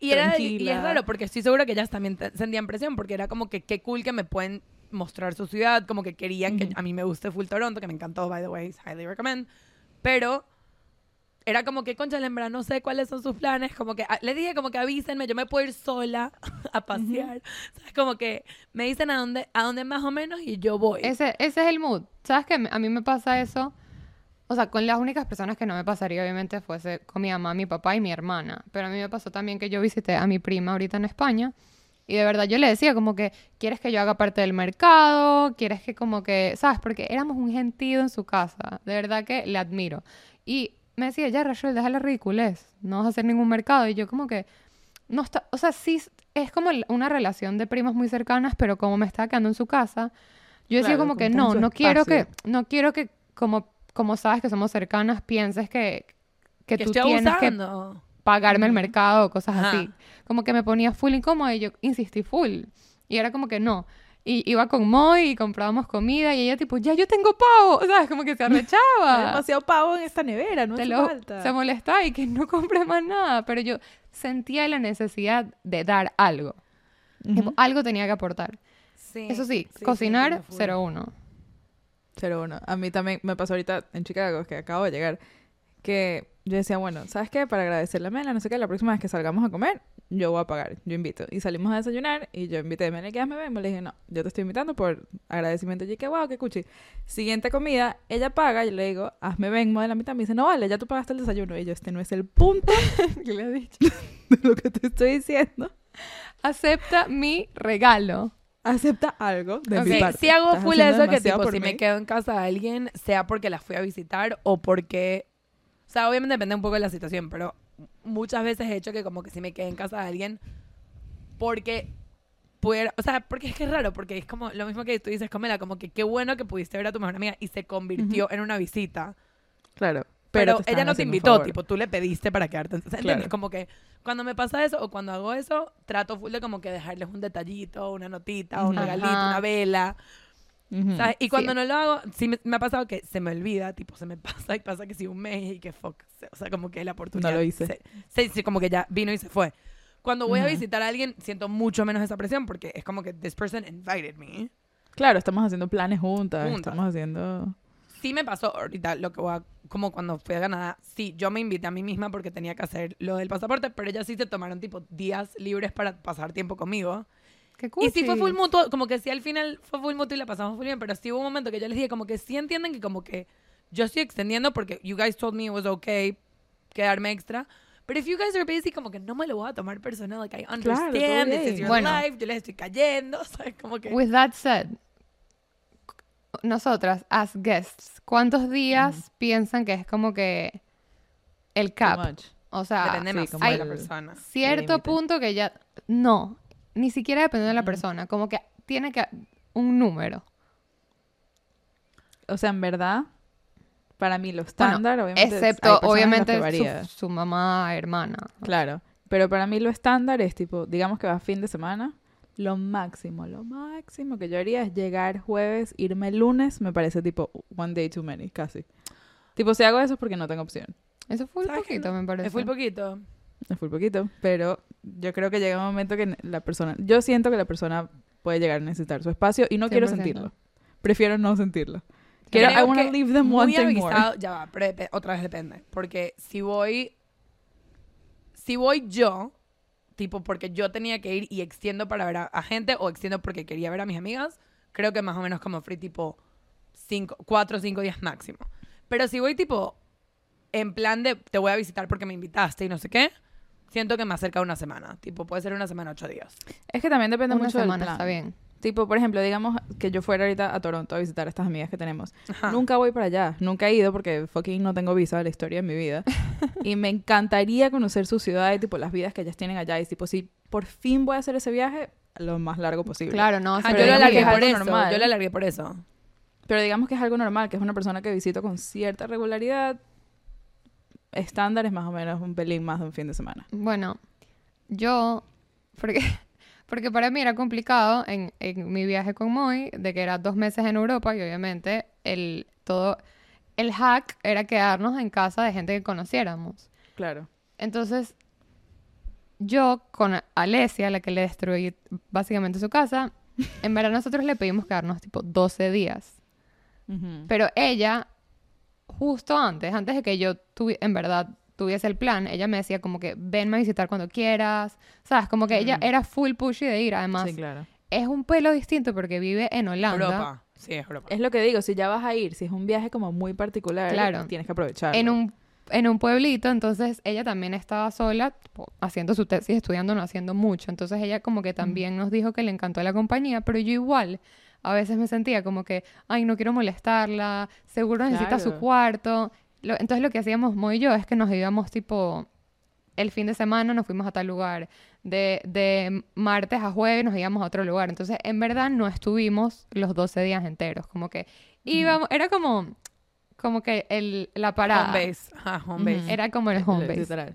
Y, era, y es raro porque estoy segura que ellas también sentían presión porque era como que qué cool que me pueden mostrar su ciudad, como que querían que Ujú. a mí me guste full Toronto, que me encantó, by the way, highly recommend. Pero era como que, concha, verdad no sé cuáles son sus planes, como que ah, les dije como que avísenme, yo me puedo ir sola a pasear. ¿Sabes? Como que me dicen a dónde, a dónde más o menos y yo voy. Ese, ese es el mood. ¿Sabes qué? A mí me pasa eso. O sea, con las únicas personas que no me pasaría, obviamente, fuese con mi mamá, mi papá y mi hermana. Pero a mí me pasó también que yo visité a mi prima ahorita en España. Y de verdad yo le decía como que, ¿quieres que yo haga parte del mercado? ¿Quieres que como que, sabes? Porque éramos un gentío en su casa. De verdad que le admiro. Y me decía, ya, Rachel, deja la ridiculez. No vas a hacer ningún mercado. Y yo como que, no está, o sea, sí es como una relación de primas muy cercanas, pero como me estaba quedando en su casa, yo decía Claro, como como que no, no quiero que, no quiero que como, como sabes que somos cercanas, pienses que, que, que tú tienes que abusando. pagarme el mercado o cosas Ajá. así. Como que me ponía full incómoda y yo insistí full. Y era como que no. Y iba con Moy y comprábamos comida y ella tipo, ya yo tengo pavo, ¿sabes? Como que se arrechaba. demasiado pavo en esta nevera, no Te hace lo- falta. se molestaba y que no compré más nada. Pero yo sentía la necesidad de dar algo. Tipo, Ujú. algo tenía que aportar. Sí, Eso sí, sí, sí, cocinar, full. 0-1. Pero bueno, a mí también me pasó ahorita en Chicago, que acabo de llegar, que yo decía, bueno, ¿sabes qué? Para agradecerle a Mela, no sé qué, la próxima vez que salgamos a comer, yo voy a pagar, yo invito. Y salimos a desayunar y yo invité, me le quedas, me ven, le dije, no, yo te estoy invitando por agradecimiento. Y yo, que wow, qué cuchi. Siguiente comida, ella paga, y le digo, hazme venmo de la mitad. Me dice, no vale, ya tú pagaste el desayuno. Y yo, este no es el punto ¿Qué le he dicho? de lo que te estoy diciendo. Acepta mi regalo. Acepta algo de Ok, mi parte. sí hago full eso que tipo, si me mí. quedo en casa de alguien, sea porque la fui a visitar o porque... O sea, obviamente depende un poco de la situación, pero muchas veces he hecho que como que si me quedé en casa de alguien porque pudiera... O sea, porque es que es raro, porque es como lo mismo que tú dices, Comela, como que qué bueno que pudiste ver a tu mejor amiga y se convirtió en una visita. Claro. Pero, ella no te invitó, tipo, tú le pediste para quedarte. Entonces, ¿entiendes? Claro. Como que cuando me pasa eso o cuando hago eso, trato full de como que dejarles un detallito, una notita, un Ujú. regalito, Ajá. una vela. Ujú. ¿sabes? Y cuando Sí. no lo hago, sí me, me ha pasado que se me olvida, tipo, se me pasa y pasa que sí un mes y que fuck. se- O sea, como que la oportunidad. lo hice. se- se- sí, como que ya vino y se fue. Cuando voy a Ujú. visitar a alguien, siento mucho menos esa presión porque es como que this person invited me. Claro, estamos haciendo planes juntas, Juntas. estamos haciendo... Sí me pasó ahorita lo que voy a, como cuando fui a Canadá, sí, yo me invité a mí misma porque tenía que hacer lo del pasaporte, pero ellas sí se tomaron tipo días libres para pasar tiempo conmigo. Qué Y sí fue full mutuo, como que sí al final fue full mutuo y la pasamos full bien, pero sí hubo un momento que yo les dije como que sí entienden que como que yo estoy extendiendo porque you guys told me it was okay quedarme extra. Pero if you guys are busy, como que no me lo voy a tomar personal, like I understand, this is your Bueno. life, yo les estoy cayendo, ¿sabes? Como que... With that said, nosotras, as guests, ¿cuántos días piensan que es como que el cap? O sea, sí, de la persona. cierto punto que ya... No, ni siquiera depende de la persona. Como que tiene que... Un número. O sea, en verdad, para mí lo estándar, obviamente, Excepto, obviamente, varía. su, su mamá, hermana. Claro, pero para mí lo estándar es tipo, digamos que vas fin de semana, lo máximo, lo máximo que yo haría es llegar jueves, irme lunes, me parece tipo one day too many, casi. Tipo, si hago eso es porque no tengo opción. Eso fue un poquito, me parece. Es full poquito. Es muy poquito, pero yo creo que llega un momento que la persona, yo siento que la persona puede llegar a necesitar su espacio y no quiero 100%. sentirlo. Prefiero no sentirlo. Quiero, I Creo wanna que leave them muy more. avisado, ya va, pero otra vez depende. Porque si voy, si voy yo, tipo porque yo tenía que ir y extiendo para ver a, a gente o extiendo porque quería ver a mis amigas, creo que más o menos como free tipo cinco, cuatro o cinco días máximo. Pero si voy tipo en plan de te voy a visitar porque me invitaste y no sé qué, siento que me acerca una semana. Tipo, puede ser una semana, ocho días. Es que también depende Una mucho semana del plan. está bien. Tipo, por ejemplo, digamos que yo fuera ahorita a Toronto a visitar a estas amigas que tenemos. Ajá. Nunca voy para allá. Nunca he ido porque fucking no tengo visa de la historia de mi vida. y me encantaría conocer su ciudad y tipo las vidas que ellas tienen allá. Y tipo, si por fin voy a hacer ese viaje, lo más largo posible. Claro, no. Ah, se yo lo alargué por eso. normal. Yo lo alargué por eso. Pero digamos que es algo normal, que es una persona que visito con cierta regularidad. Estándar es más o menos un pelín más de un fin de semana. Bueno, yo, porque, porque para mí era complicado en, en mi viaje con Moy, de que era dos meses en Europa y obviamente el, todo, el hack era quedarnos en casa de gente que conociéramos. Claro. Entonces, yo con Alesia, la que le destruí básicamente su casa, en verdad nosotros le pedimos quedarnos tipo 12 días. Pero ella, justo antes, antes de que yo tuvi- en verdad tuviese el plan, ella me decía como que venme a visitar cuando quieras. ¿Sabes? Como que ella Mm. era full pushy de ir. Además, Sí, claro. es un pelo distinto porque vive en Holanda. Europa. Sí, es Europa. Es lo que digo, si ya vas a ir, si es un viaje como muy particular, Claro. tienes que aprovechar. En un, en un pueblito, entonces ella también estaba sola, tipo, haciendo su tesis, estudiando, no haciendo mucho. Entonces ella como que también nos dijo que le encantó la compañía, pero yo igual a veces me sentía como que, ay, no quiero molestarla, seguro necesita su Claro. cuarto. Lo- entonces lo que hacíamos Mo y yo es que nos íbamos tipo el fin de semana nos fuimos a tal lugar, de, de martes a jueves nos íbamos a otro lugar. Entonces, en verdad, no estuvimos los 12 días enteros. Como que íbamos, era como, como que el, la parada. Home base. Ajá, home base. Era como el home base. Literal.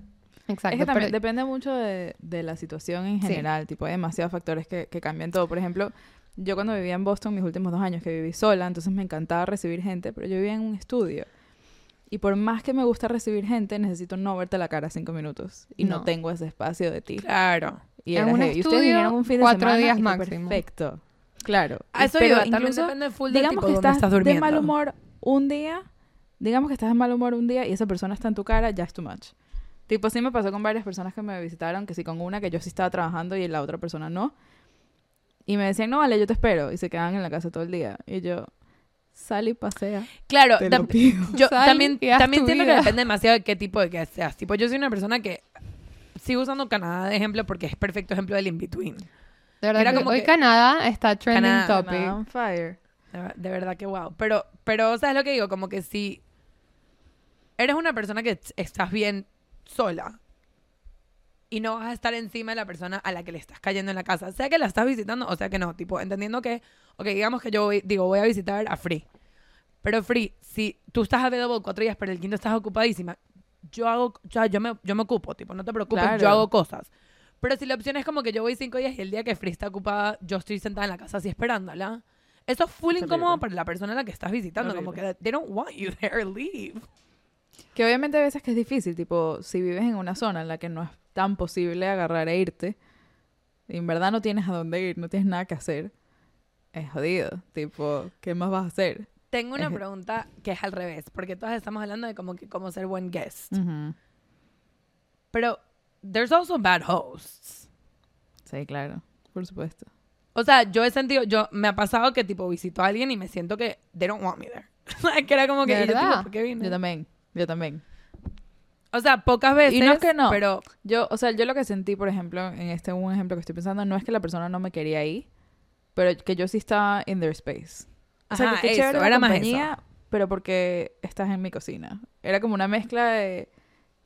Exacto. Es que también pero- depende mucho de, de la situación en Sí. general. Tipo, hay demasiados factores que, que cambian todo. Por ejemplo, yo cuando vivía en Boston, mis últimos dos años que viví sola, entonces me encantaba recibir gente, pero yo vivía en un estudio. Y por más que me gusta recibir gente, necesito no verte la cara cinco minutos. Y no, No. tengo ese espacio de ti. Claro. Y, En un heavy. y ustedes estudio, vinieron un fin de cuatro semana días y máximo. Perfecto. Claro. A eso pero iba. También incluso, depende full del digamos tipo que estás estás de durmiendo. mal humor un día, digamos que estás de mal humor un día y esa persona está en tu cara, ya es too much. Tipo, sí me pasó con varias personas que me visitaron, que sí con una que yo sí estaba trabajando y la otra persona no. Y me decían, no, vale, yo te espero. Y se quedaban en la casa todo el día. Y yo, sal y pasea. Claro, Te tam- lo pido. yo Sal también, también tu siento que depende demasiado de qué tipo de que seas. Tipo, yo soy una persona que sigo usando Canadá de ejemplo porque es perfecto ejemplo del in-between. De verdad Era que como hoy que- Canadá está trending Canadá, topic. Canadá on fire. De de verdad que wow. Pero, pero, ¿sabes lo que digo? Como que si eres una persona que estás bien sola y no vas a estar encima de la persona a la que le estás cayendo en la casa, sea que la estás visitando o sea que no, tipo, entendiendo que, ok, digamos que yo voy- digo, voy a visitar a Free. Pero Free, si tú estás available cuatro días, pero el quinto estás ocupadísima, yo hago, o sea, yo me, yo me ocupo, tipo, no te preocupes, Claro. yo hago cosas. Pero si la opción es como que yo voy cinco días y el día que Free está ocupada, yo estoy sentada en la casa así esperándola, eso es full incómodo para la persona a la que estás visitando, como Horrible. que they don't want you there, leave. Que obviamente a veces que es difícil, tipo, si vives en una zona en la que no es tan posible agarrar e irte, y en verdad no tienes a dónde ir, no tienes nada que hacer, es jodido. Tipo, ¿qué más vas a hacer? Tengo una pregunta que es al revés, porque todas estamos hablando de como que cómo ser buen guest. Ujú. Pero there's also bad hosts. Sí, claro, por supuesto. O sea, yo he sentido, yo me ha pasado que tipo visito a alguien y me siento que they don't want me there. que era como que ¿De yo, tipo? ¿por qué vine? Yo también, yo también. O sea, pocas veces, Y no es que no. pero Yo, o sea, yo lo que sentí, por ejemplo, en este un ejemplo que estoy pensando, no es que la persona no me quería ahí, pero que yo sí estaba in their space. O sea, Ajá, que qué eso, chévere la era más compañía, pero porque estás en mi cocina. Era como una mezcla de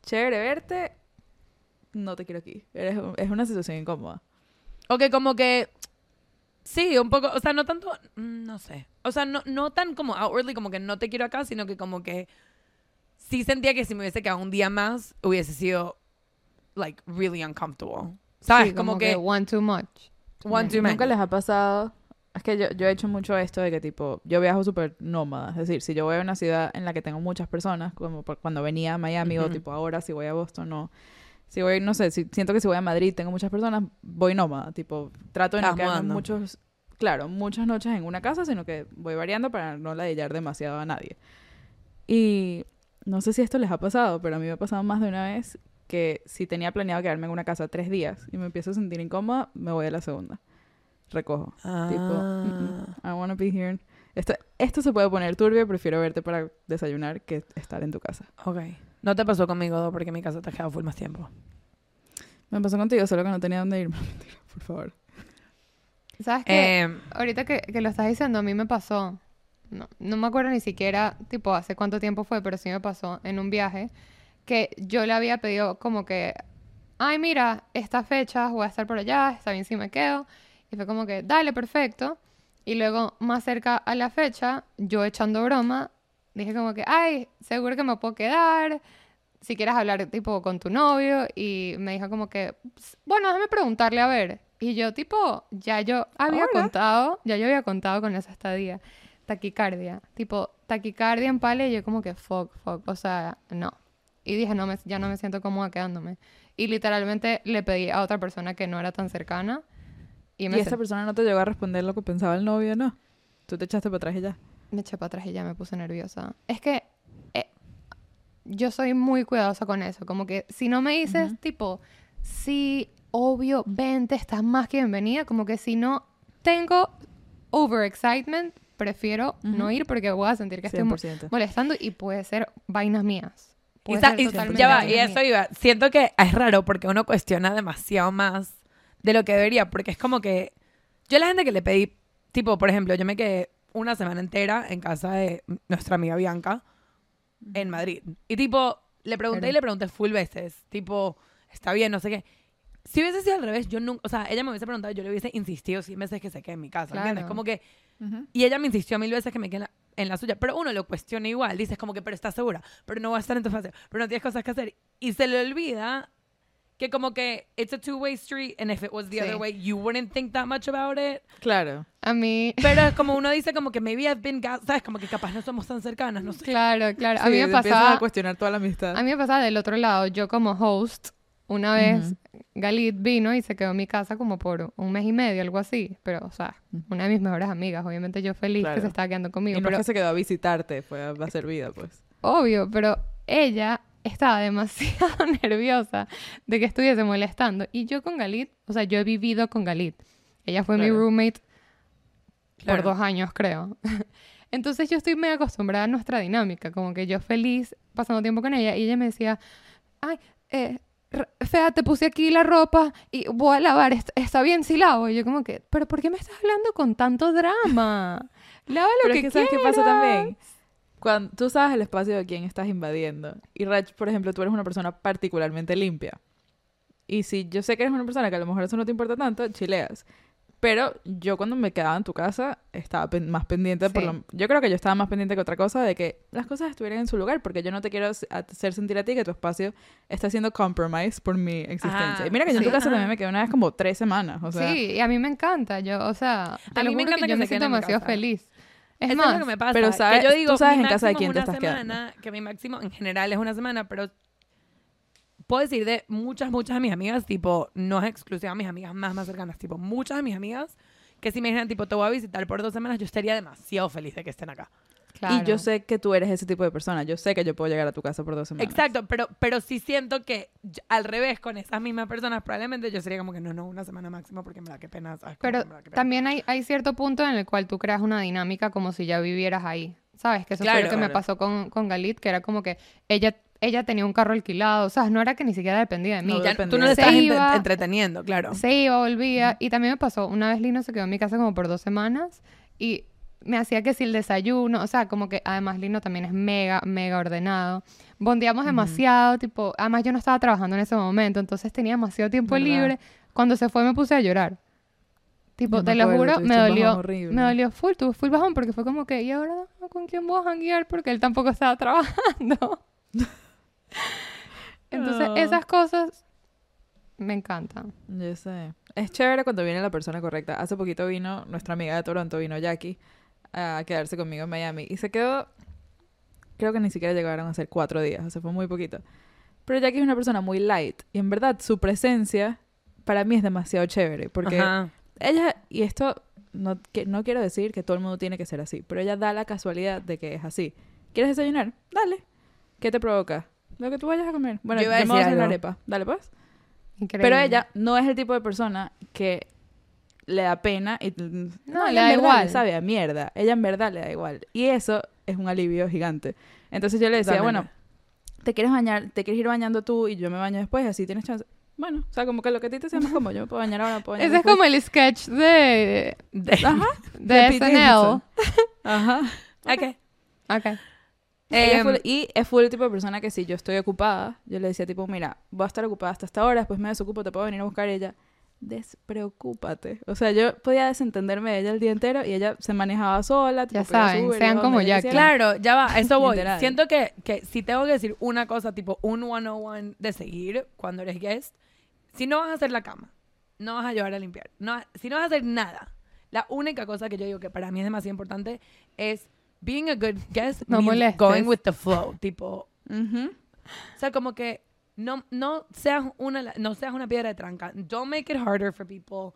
chévere verte, no te quiero aquí. Eres- es una situación incómoda. O que como que sí, un poco, o sea, no tanto, mm, no sé. O sea, no, no tan como outwardly como que no te quiero acá, sino que como que sí sentía que si me hubiese quedado un día más hubiese sido like really uncomfortable. ¿Sabes? Sí, como, que, one too much. one too Nunca many. les ha pasado. Es que yo, yo he hecho mucho esto de que, tipo, yo viajo súper nómada. Es decir, si yo voy a una ciudad en la que tengo muchas personas, como por- cuando venía a Miami o Ujú. tipo ahora, si voy a Boston, no. Si voy, no sé, si siento que si voy a Madrid tengo muchas personas, voy nómada. Tipo, trato de no quedarme mudando. muchos, claro, muchas noches en una casa, sino que voy variando para no ladillar demasiado a nadie. Y no sé si esto les ha pasado, pero a mí me ha pasado más de una vez que si tenía planeado quedarme en una casa tres días y me empiezo a sentir incómoda, me voy a la segunda. Recojo. Tipo, mm, mm, I wanna be here. Esto, esto se puede poner turbio, prefiero verte para desayunar que estar en tu casa. Ok. No te pasó conmigo, Do, porque en mi casa te has quedado full más tiempo. Me pasó contigo, solo que no tenía dónde ir. Mentira, por favor. ¿Sabes qué? Eh, Ahorita que, que lo estás diciendo, a mí me pasó. No, no me acuerdo ni siquiera, tipo, hace cuánto tiempo fue, pero sí me pasó en un viaje que yo le había pedido como que, ay, mira, estas fechas voy a estar por allá, está bien si me quedo. Y fue como que, dale, perfecto. Y luego, más cerca a la fecha, yo echando broma, dije como que, ay, seguro que me puedo quedar. Si quieres hablar, tipo, con tu novio. Y me dijo como que, bueno, déjame preguntarle a ver. Y yo, tipo, ya yo había contado, ya yo había contado con esa estadía. Taquicardia. Tipo, taquicardia en pale, y yo como que, fuck, fuck. O sea, no. Y dije, no, me, ya no me siento cómoda quedándome. Y literalmente le pedí a otra persona que no era tan cercana. Y Y, me, esta persona no te llegó a responder lo que pensaba el novio, ¿no? Tú te echaste para atrás y ya. me eché para atrás y ya me puse nerviosa. Es que eh, yo soy muy cuidadosa con eso. Como que si no me dices, tipo, sí, obvio, vente, estás más que bienvenida. Como que si no tengo overexcitement, prefiero no ir porque voy a sentir que estoy mo- 100%. molestando y puede ser vainas mías. y Puede sa- ser y totalmente ya va, y eso iba. Siento que es raro porque uno cuestiona demasiado más de lo que debería, porque es como que yo la gente que le pedí, tipo, por ejemplo, yo me quedé una semana entera en casa de nuestra amiga Bianca en Madrid. Y tipo, le pregunté y le pregunté full veces, tipo, está bien, no sé qué. Si hubiese sido al revés, yo nunca, o sea, ella me hubiese preguntado, yo le hubiese insistido 100 veces que se quede en mi casa, ¿entiendes? Claro. Como que Ujú. y ella me insistió mil veces que me quede en la, en la suya. Pero uno lo cuestiona igual. Dices como que, pero estás segura. Pero no va a estar en tu fase. Pero no tienes cosas que hacer. Y se le olvida que como que it's a two-way street. And if it was the Sí. other way, you wouldn't think that much about it. Claro. A mí, Pero es como uno dice como que maybe I've been... ¿Sabes? Como que capaz no somos tan cercanas. No sé. claro, claro. A Sí, mí me pasaba... a cuestionar toda la amistad. A mí me pasaba del otro lado. Yo como host, una vez Galit vino y se quedó en mi casa como por un mes y medio, algo así. Pero, o sea, una de mis mejores amigas. Obviamente yo feliz que se estaba quedando conmigo. y no pero es que se quedó a visitarte, fue a, a ser vida, pues. obvio, pero ella estaba demasiado nerviosa de que estuviese molestando. Y yo con Galit, o sea, yo he vivido con Galit. Ella fue mi roommate Claro. por dos años, creo. Entonces yo estoy medio acostumbrada a nuestra dinámica, como que yo feliz pasando tiempo con ella y ella me decía, ay, eh, Fea, te puse aquí la ropa y voy a lavar, ¿est- ¿está bien si lavo? Y yo como que, pero ¿por qué me estás hablando con tanto drama? Lava lo Pero que es que ¿sabes qué pasa quieras". también? Cuando tú sabes el espacio de quién estás invadiendo. Y Rach, por ejemplo, tú eres una persona particularmente limpia. Y si yo sé que eres una persona que a lo mejor eso no te importa tanto, chileas. Pero yo cuando me quedaba en tu casa estaba pen- más pendiente, por lo- yo creo que yo estaba más pendiente que otra cosa de que las cosas estuvieran en su lugar, porque yo no te quiero hacer sentir a ti que tu espacio está siendo compromised por mi existencia. Ah, y mira que yo en tu casa Ajá. también me quedé una vez como tres semanas, o sea... sí, y a mí me encanta, yo, o sea, A mí me encanta que yo que me queden siento demasiado casa. feliz. Es Eso más, es lo que me pasa. pero que sabes- yo tú digo, sabes mi en casa de quién te estás quedando. semana, que mi máximo en general es una semana, pero puedo decir de muchas, muchas de mis amigas, tipo, no es exclusiva de mis amigas más, más cercanas, tipo, muchas de mis amigas que si me dijeran, tipo, te voy a visitar por dos semanas, yo estaría demasiado feliz de que estén acá. claro. Y yo sé que tú eres ese tipo de persona. Yo sé que yo puedo llegar a tu casa por dos semanas. Exacto, pero, pero sí siento que yo- al revés, con esas mismas personas, probablemente yo sería como que no, no, una semana máximo, porque me da que pena. ¿sabes? Pero que me pena. también hay, hay cierto punto en el cual tú creas una dinámica como si ya vivieras ahí. ¿Sabes? Que eso fue Claro. lo que me Claro. pasó con, con Galit, que era como que ella, ella tenía un carro alquilado. O sea, no era que ni siquiera dependía de mí. No, Ya, dependía tú no le estás iba- entreteniendo, claro. Se iba, volvía. Y también me pasó, una vez Lino se quedó en mi casa como por dos semanas y me hacía que si el desayuno, o sea, como que además Lino también es mega, mega ordenado. Bondeamos demasiado, tipo, además yo no estaba trabajando en ese momento, entonces tenía demasiado tiempo ¿Verdad? libre. Cuando se fue me puse a llorar. Tipo, te lo juro, me dolió, me dolió full, tuve full bajón porque fue como que, ¿y ahora con quién voy a janguear? Porque él tampoco estaba trabajando. Entonces, Oh. esas cosas me encantan. Yo sé. Es chévere cuando viene la persona correcta. Hace poquito vino nuestra amiga de Toronto, vino Jackie, a quedarse conmigo en Miami. Y se quedó, creo que ni siquiera llegaron a ser cuatro días, o sea, fue muy poquito. Pero Jackie es una persona muy light. Y en verdad, su presencia para mí es demasiado chévere. Porque Ajá. ella, y esto no, que, no quiero decir que todo el mundo tiene que ser así, pero ella da la casualidad de que es así. ¿Quieres desayunar? Dale. ¿Qué te provoca? Lo que tú vayas a comer. Bueno, Yo voy a decir algo. arepa. Dale, pues. Increíble. Pero ella no es el tipo de persona que le da pena y No, ella le da igual. le sabe a mierda. Ella en verdad le da igual. Y eso es un alivio gigante. Entonces yo le decía, Totalmente. bueno, te quieres bañar, te quieres ir bañando tú y yo me baño después, así tienes chance. Bueno, o sea, como que lo que a ti te sea más cómodo, yo me puedo bañar ahora, me puedo bañar Ese es después. como el sketch de, De- Ajá. de, De SNL. Ajá. Ok. Ok. Em, full- y es full el tipo de persona que si yo estoy ocupada, yo le decía tipo, mira, voy a estar ocupada hasta esta hora, después me desocupo, te puedo venir a buscar ella. Despreocúpate. O sea, yo podía desentenderme de ella el día entero y ella se manejaba sola. tipo, Ya saben, Uber, sean como quisiera. Claro, ya va, eso voy. Literal. Siento que, que si tengo que decir una cosa, tipo un one-on-one de seguir cuando eres guest, si no vas a hacer la cama, no vas a llevar a limpiar, no, si no vas a hacer nada, la única cosa que yo digo que para mí es demasiado importante es being a good guest, No means molestes. going with the flow, tipo, Ujú. o sea, como que no, no seas una, no seas una piedra de tranca, don't make it harder for people.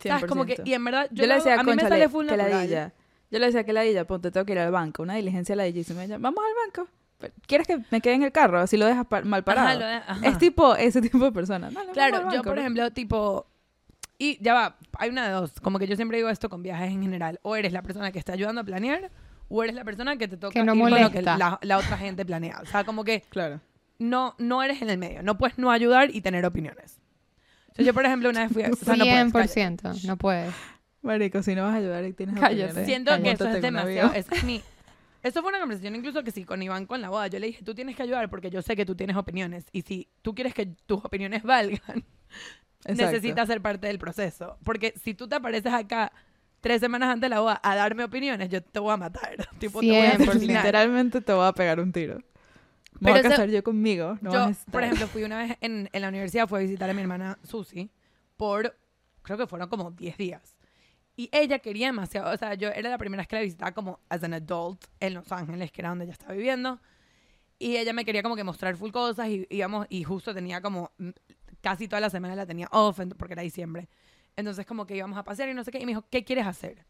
¿Sabes? Como que, 100%. y en verdad, yo, Yo, le lo hago- decía, a mí me "Cónchale, sale full que natural. ladilla. Yo le decía que ladilla, ponte, tengo que ir al banco. Una diligencia ladillísima. Ella, vamos al banco. ¿Quieres que me quede en el carro? Así lo dejas pa- mal parado. Ajá, lo de- ajá. Es tipo ese tipo de persona. Vamos Claro, al yo banco, por ¿no? ejemplo, tipo, y ya va, hay una de dos, como que yo siempre digo esto con viajes en general, o eres la persona que está ayudando a planear, o eres la persona que te toca Que no ir con lo que la, la otra gente planea. O sea, como que Claro. no, no eres en el medio, no puedes no ayudar y tener opiniones. O sea, yo, por ejemplo, una vez fui a... o sea, no puedes. 100%, no puedes. Marico, si no vas a ayudar y tienes Cállate. opiniones, Siento que eso es demasiado... avión. Es mi, eso fue una conversación incluso que sí, con Iván con la boda. Yo le dije, tú tienes que ayudar porque yo sé que tú tienes opiniones. Y si tú quieres que tus opiniones valgan, Exacto. necesitas ser parte del proceso. Porque si tú te apareces acá tres semanas antes de la boda a darme opiniones, yo te voy a matar. tipo, te voy a 100%. asesinar. Literalmente te voy a pegar un tiro. Me voy a casar yo conmigo. No yo, por ejemplo, fui una vez en, en la universidad, fui a visitar a mi hermana Susi por, creo que fueron como 10 días. Y ella quería demasiado, o sea, yo era la primera vez que la visitaba como as an adult en Los Ángeles, que era donde ella estaba viviendo. Y ella me quería como que mostrar full cosas y íbamos, y justo tenía como, mm, casi toda la semana la tenía off, porque era diciembre. Entonces como que íbamos a pasear y no sé qué, y me dijo, ¿qué quieres hacer?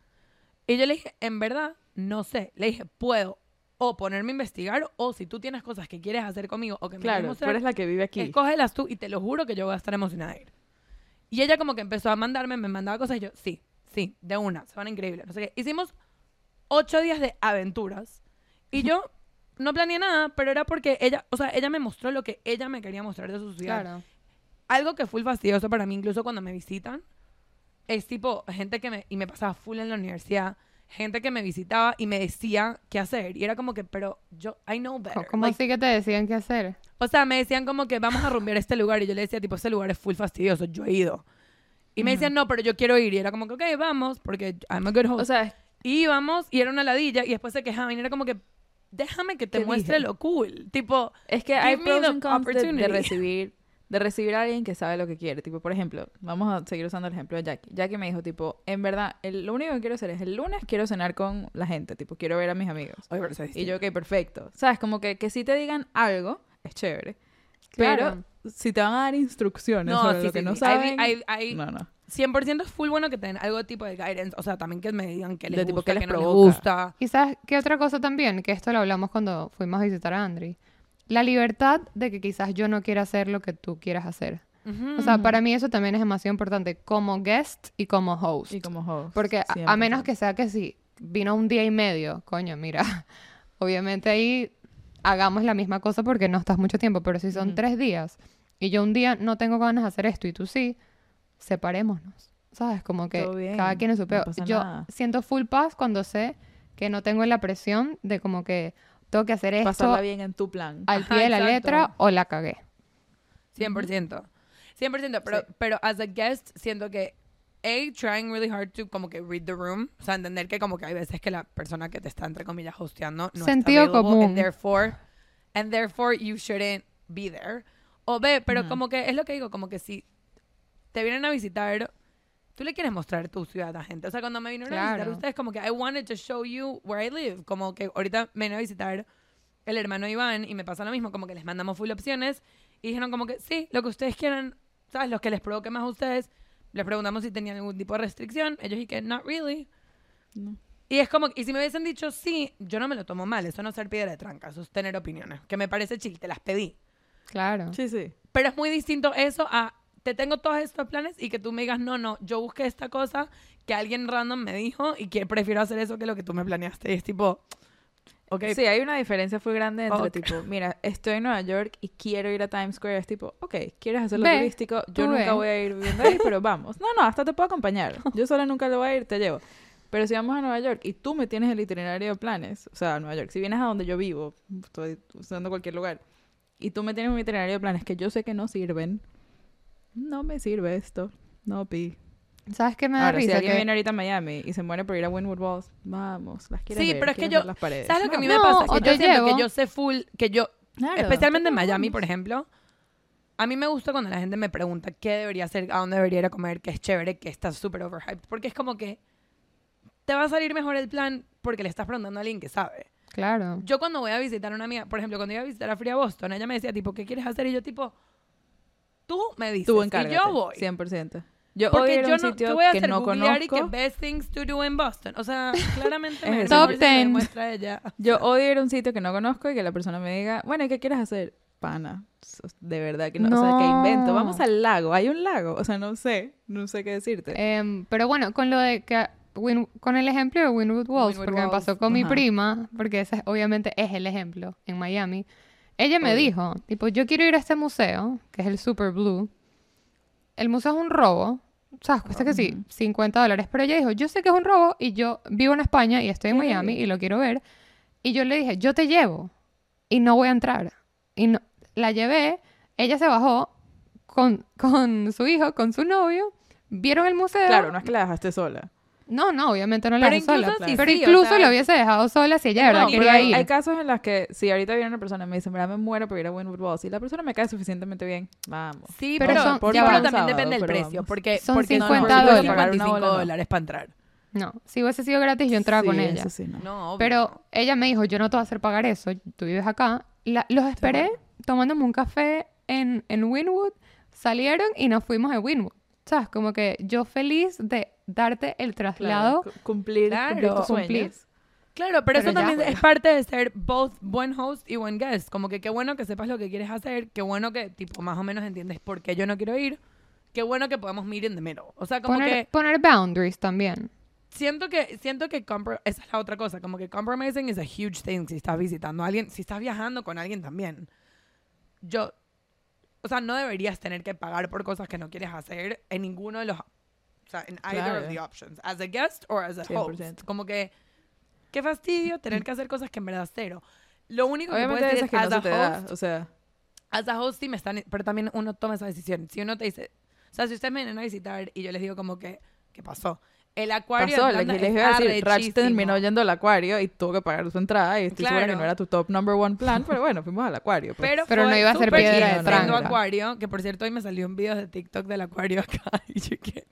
Y yo le dije, en verdad, no sé. Le dije, puedo o ponerme a investigar, o si tú tienes cosas que quieres hacer conmigo o que me Claro, tú mostrar, eres la que vive aquí. escógelas tú y te lo juro que yo voy a estar emocionada de ir. Y ella como que empezó a mandarme, me mandaba cosas y yo, sí, sí, de una, se van increíbles, no sé qué. Hicimos ocho días de aventuras y yo no planeé nada, pero era porque ella, o sea, ella me mostró lo que ella me quería mostrar de su ciudad. Claro. Algo que fue fastidioso para mí, incluso cuando me visitan, es tipo gente que me, y me pasaba full en la universidad, gente que me visitaba y me decía qué hacer. Y era como que, pero yo, I know better. ¿Cómo Like, así que te decían qué hacer? o sea, me decían como que vamos a rumbear este lugar y yo le decía, tipo, este lugar es full fastidioso, yo he ido. Y me decían, no, pero yo quiero ir. Y era como que, ok, vamos, porque I'm a good host. O sea, íbamos y era una ladilla y después se quejaban y era como que, déjame que te ¿Qué muestre dije? lo cool. Tipo, Es que hay Give me pros the and cons de, de recibir de recibir a alguien que sabe lo que quiere. Tipo, por ejemplo, vamos a seguir usando el ejemplo de Jackie. Jackie me dijo, tipo, en verdad, el- lo único que quiero hacer es el lunes quiero cenar con la gente. Tipo, quiero ver a mis amigos. Oye, pero Y yo, ok, perfecto. ¿Sabes? Como que, que si te digan algo, es chévere. Claro. Pero si te van a dar instrucciones No, sobre sí, lo que sí, no saben... hay- hay- no, no. 100% es full bueno que tengan algo tipo de guidance. O sea, también que me digan que les De tipo, gusta, ¿qué les que no les provoca? gusta. ¿Y sabes qué otra cosa también? Que esto lo hablamos cuando fuimos a visitar a Andri. La libertad de que quizás yo no quiera hacer lo que tú quieras hacer. O sea, para mí eso también es demasiado importante como guest y como host. Y como host. Porque a, a menos que sea que si vino un día y medio, coño, mira, obviamente ahí hagamos la misma cosa porque no estás mucho tiempo, pero si son tres días y yo un día no tengo ganas de hacer esto y tú sí, separémonos. ¿Sabes? Como que bien, cada quien en su no peo. pasa yo nada. siento full paz cuando sé que no tengo la presión de como que tengo que hacer esto Pasarla bien en tu plan. al Ajá, pie de la exacto. letra o la cagué. 100%. 100%, pero, Sí. pero as a guest siento que A, trying really hard to como que read the room, o sea, entender que como que hay veces que la persona que te está entre comillas hosteando no Sentido está común. and therefore and therefore you shouldn't be there. O B, pero como que es lo que digo, como que si te vienen a visitar, tú le quieres mostrar tu ciudad a la gente. O sea, cuando me vinieron a visitar Claro. ustedes, como que I wanted to show you where I live. Como que ahorita me viene a visitar el hermano Iván y me pasa lo mismo, como que les mandamos full opciones y dijeron como que sí, lo que ustedes quieran, ¿sabes? Los que les provoque más a ustedes. Les preguntamos si tenían algún tipo de restricción. Ellos que not really. No. Y es como, y si me hubiesen dicho sí, yo no me lo tomo mal. Eso no es ser piedra de tranca, eso es tener opiniones. Que me parece chill, te las pedí. Claro. Sí, sí. Pero es muy distinto eso a te tengo todos estos planes y que tú me digas, no, no, yo busqué esta cosa que alguien random me dijo y que prefiero hacer eso que lo que tú me planeaste. Y es tipo, ok, Sí, hay una diferencia muy grande entre Ok. tipo, mira, estoy en Nueva York y quiero ir a Times Square. Es tipo, ok, ¿quieres hacerlo Ve, turístico? Yo nunca ve. voy a ir viviendo ahí, pero vamos. No, no, hasta te puedo acompañar. Yo sola nunca lo voy a ir, te llevo. Pero si vamos a Nueva York y tú me tienes el itinerario de planes, o sea, a Nueva York, si vienes a donde yo vivo, estoy usando cualquier lugar, y tú me tienes un itinerario de planes que yo sé que no sirven, no me sirve esto. No, pi. ¿Sabes qué me da Ahora, si risa? alguien Que- viene ahorita a Miami y se muere por ir a Windward Walls, vamos, las quieres Sí, ver, pero es que yo- las paredes. ¿sabes lo que a mí No, me pasa? Que yo siento llevo. que yo sé full, que yo, Claro, especialmente en Miami, por ejemplo, a mí me gusta cuando la gente me pregunta qué debería hacer, a dónde debería ir a comer, que es chévere, que está súper overhyped. Porque es como que te va a salir mejor el plan porque le estás preguntando a alguien que sabe. Claro. Yo cuando voy a visitar a una amiga, por ejemplo, cuando iba a visitar a Fría Boston, ella me decía, tipo, ¿qué quieres hacer? Y yo, tipo, tú me dices, Tú y yo voy. 100%. Yo Porque odio ir a yo un no, sitio ¿qué voy a que hacer? no Googlear y que conozco. best things to do in Boston. O sea, claramente me, me Top me 10. demuestra ella. Yo odio ir a un sitio que no conozco y que la persona me diga, bueno, ¿y qué quieres hacer? Pana. De verdad que no, o sea, que invento. No. Vamos al lago. Hay un lago. O sea, no sé. No sé qué decirte. Em, pero bueno, con lo de que Win- con el ejemplo de Winwood Walls, Wynwood porque me Walls, pasó con mi prima, porque ese obviamente es el ejemplo en Miami. Ella me dijo, tipo, yo quiero ir a este museo, que es el Super Blue. El museo es un robo, ¿sabes? Cuesta que sí, 50 dólares. Pero ella dijo, yo sé que es un robo y yo vivo en España y estoy en Miami y lo quiero ver. Y yo le dije, yo te llevo y no voy a entrar. Y no, la llevé, ella se bajó con, con su hijo, con su novio, vieron el museo. Claro, no es que la dejaste sola. No, no, obviamente no la Pero dejé sola. si Pero sí, o incluso sea- la hubiese dejado sola si ella de verdad No, pero quería hay, ir. hay casos en los que si ahorita viene una persona y me dice, mira, me muero por ir a Windward Walls y la persona me cae suficientemente bien, vamos. Sí, Pero pero, son- por pero un también sábado, depende del pero precio. vamos. Porque, Son porque 50 no, dólares. 55 Pagar una bola, no. dólares para entrar. No, si hubiese sido gratis yo entraba Sí, con ella. eso sí, no. No, obvio. Pero ella me dijo, yo no te voy a hacer pagar eso, tú vives acá. La- los esperé tomándome un café en, en Winwood, salieron y nos fuimos a Winwood. ¿Sabes? Como que yo feliz de darte el Claro, traslado. cu- cumplir, Claro. cumplir tus Cumplir. sueños. Claro, pero, Pero eso ya, también es parte de ser both buen host y buen guest. Como que qué bueno que sepas lo que quieres hacer, qué bueno que tipo más o menos entiendes por qué yo no quiero ir, qué bueno que podemos meet in the middle. O sea, como Poner, que poner boundaries también. siento que siento que esa es la otra cosa, como que compromising is a huge thing si estás visitando a alguien, si estás viajando con alguien también. Yo o sea, no deberías tener que pagar por cosas que no quieres hacer en ninguno de los o sea, en either Claro. of the options, as a guest or as a host. 100%. Como que qué fastidio tener que hacer cosas que en verdad cero. Lo único que Obviamente puedes hay decir es que no as se te a da. host, O sea, as a host sí me están, pero también uno toma esa decisión. Si uno te dice, o sea, si ustedes me vienen a visitar y yo les digo como que ¿qué pasó? El acuario pasó, que les es iba a decir, Rach arrechísimo. terminó yendo al acuario y tuvo que pagar su entrada y estoy segura que Claro. no era tu top number one plan, pero bueno, fuimos al acuario. pues. Pero, Pero no iba a ser piedra de acuario, que por cierto hoy me salió un video de TikTok del acuario acá y yo ¿qué?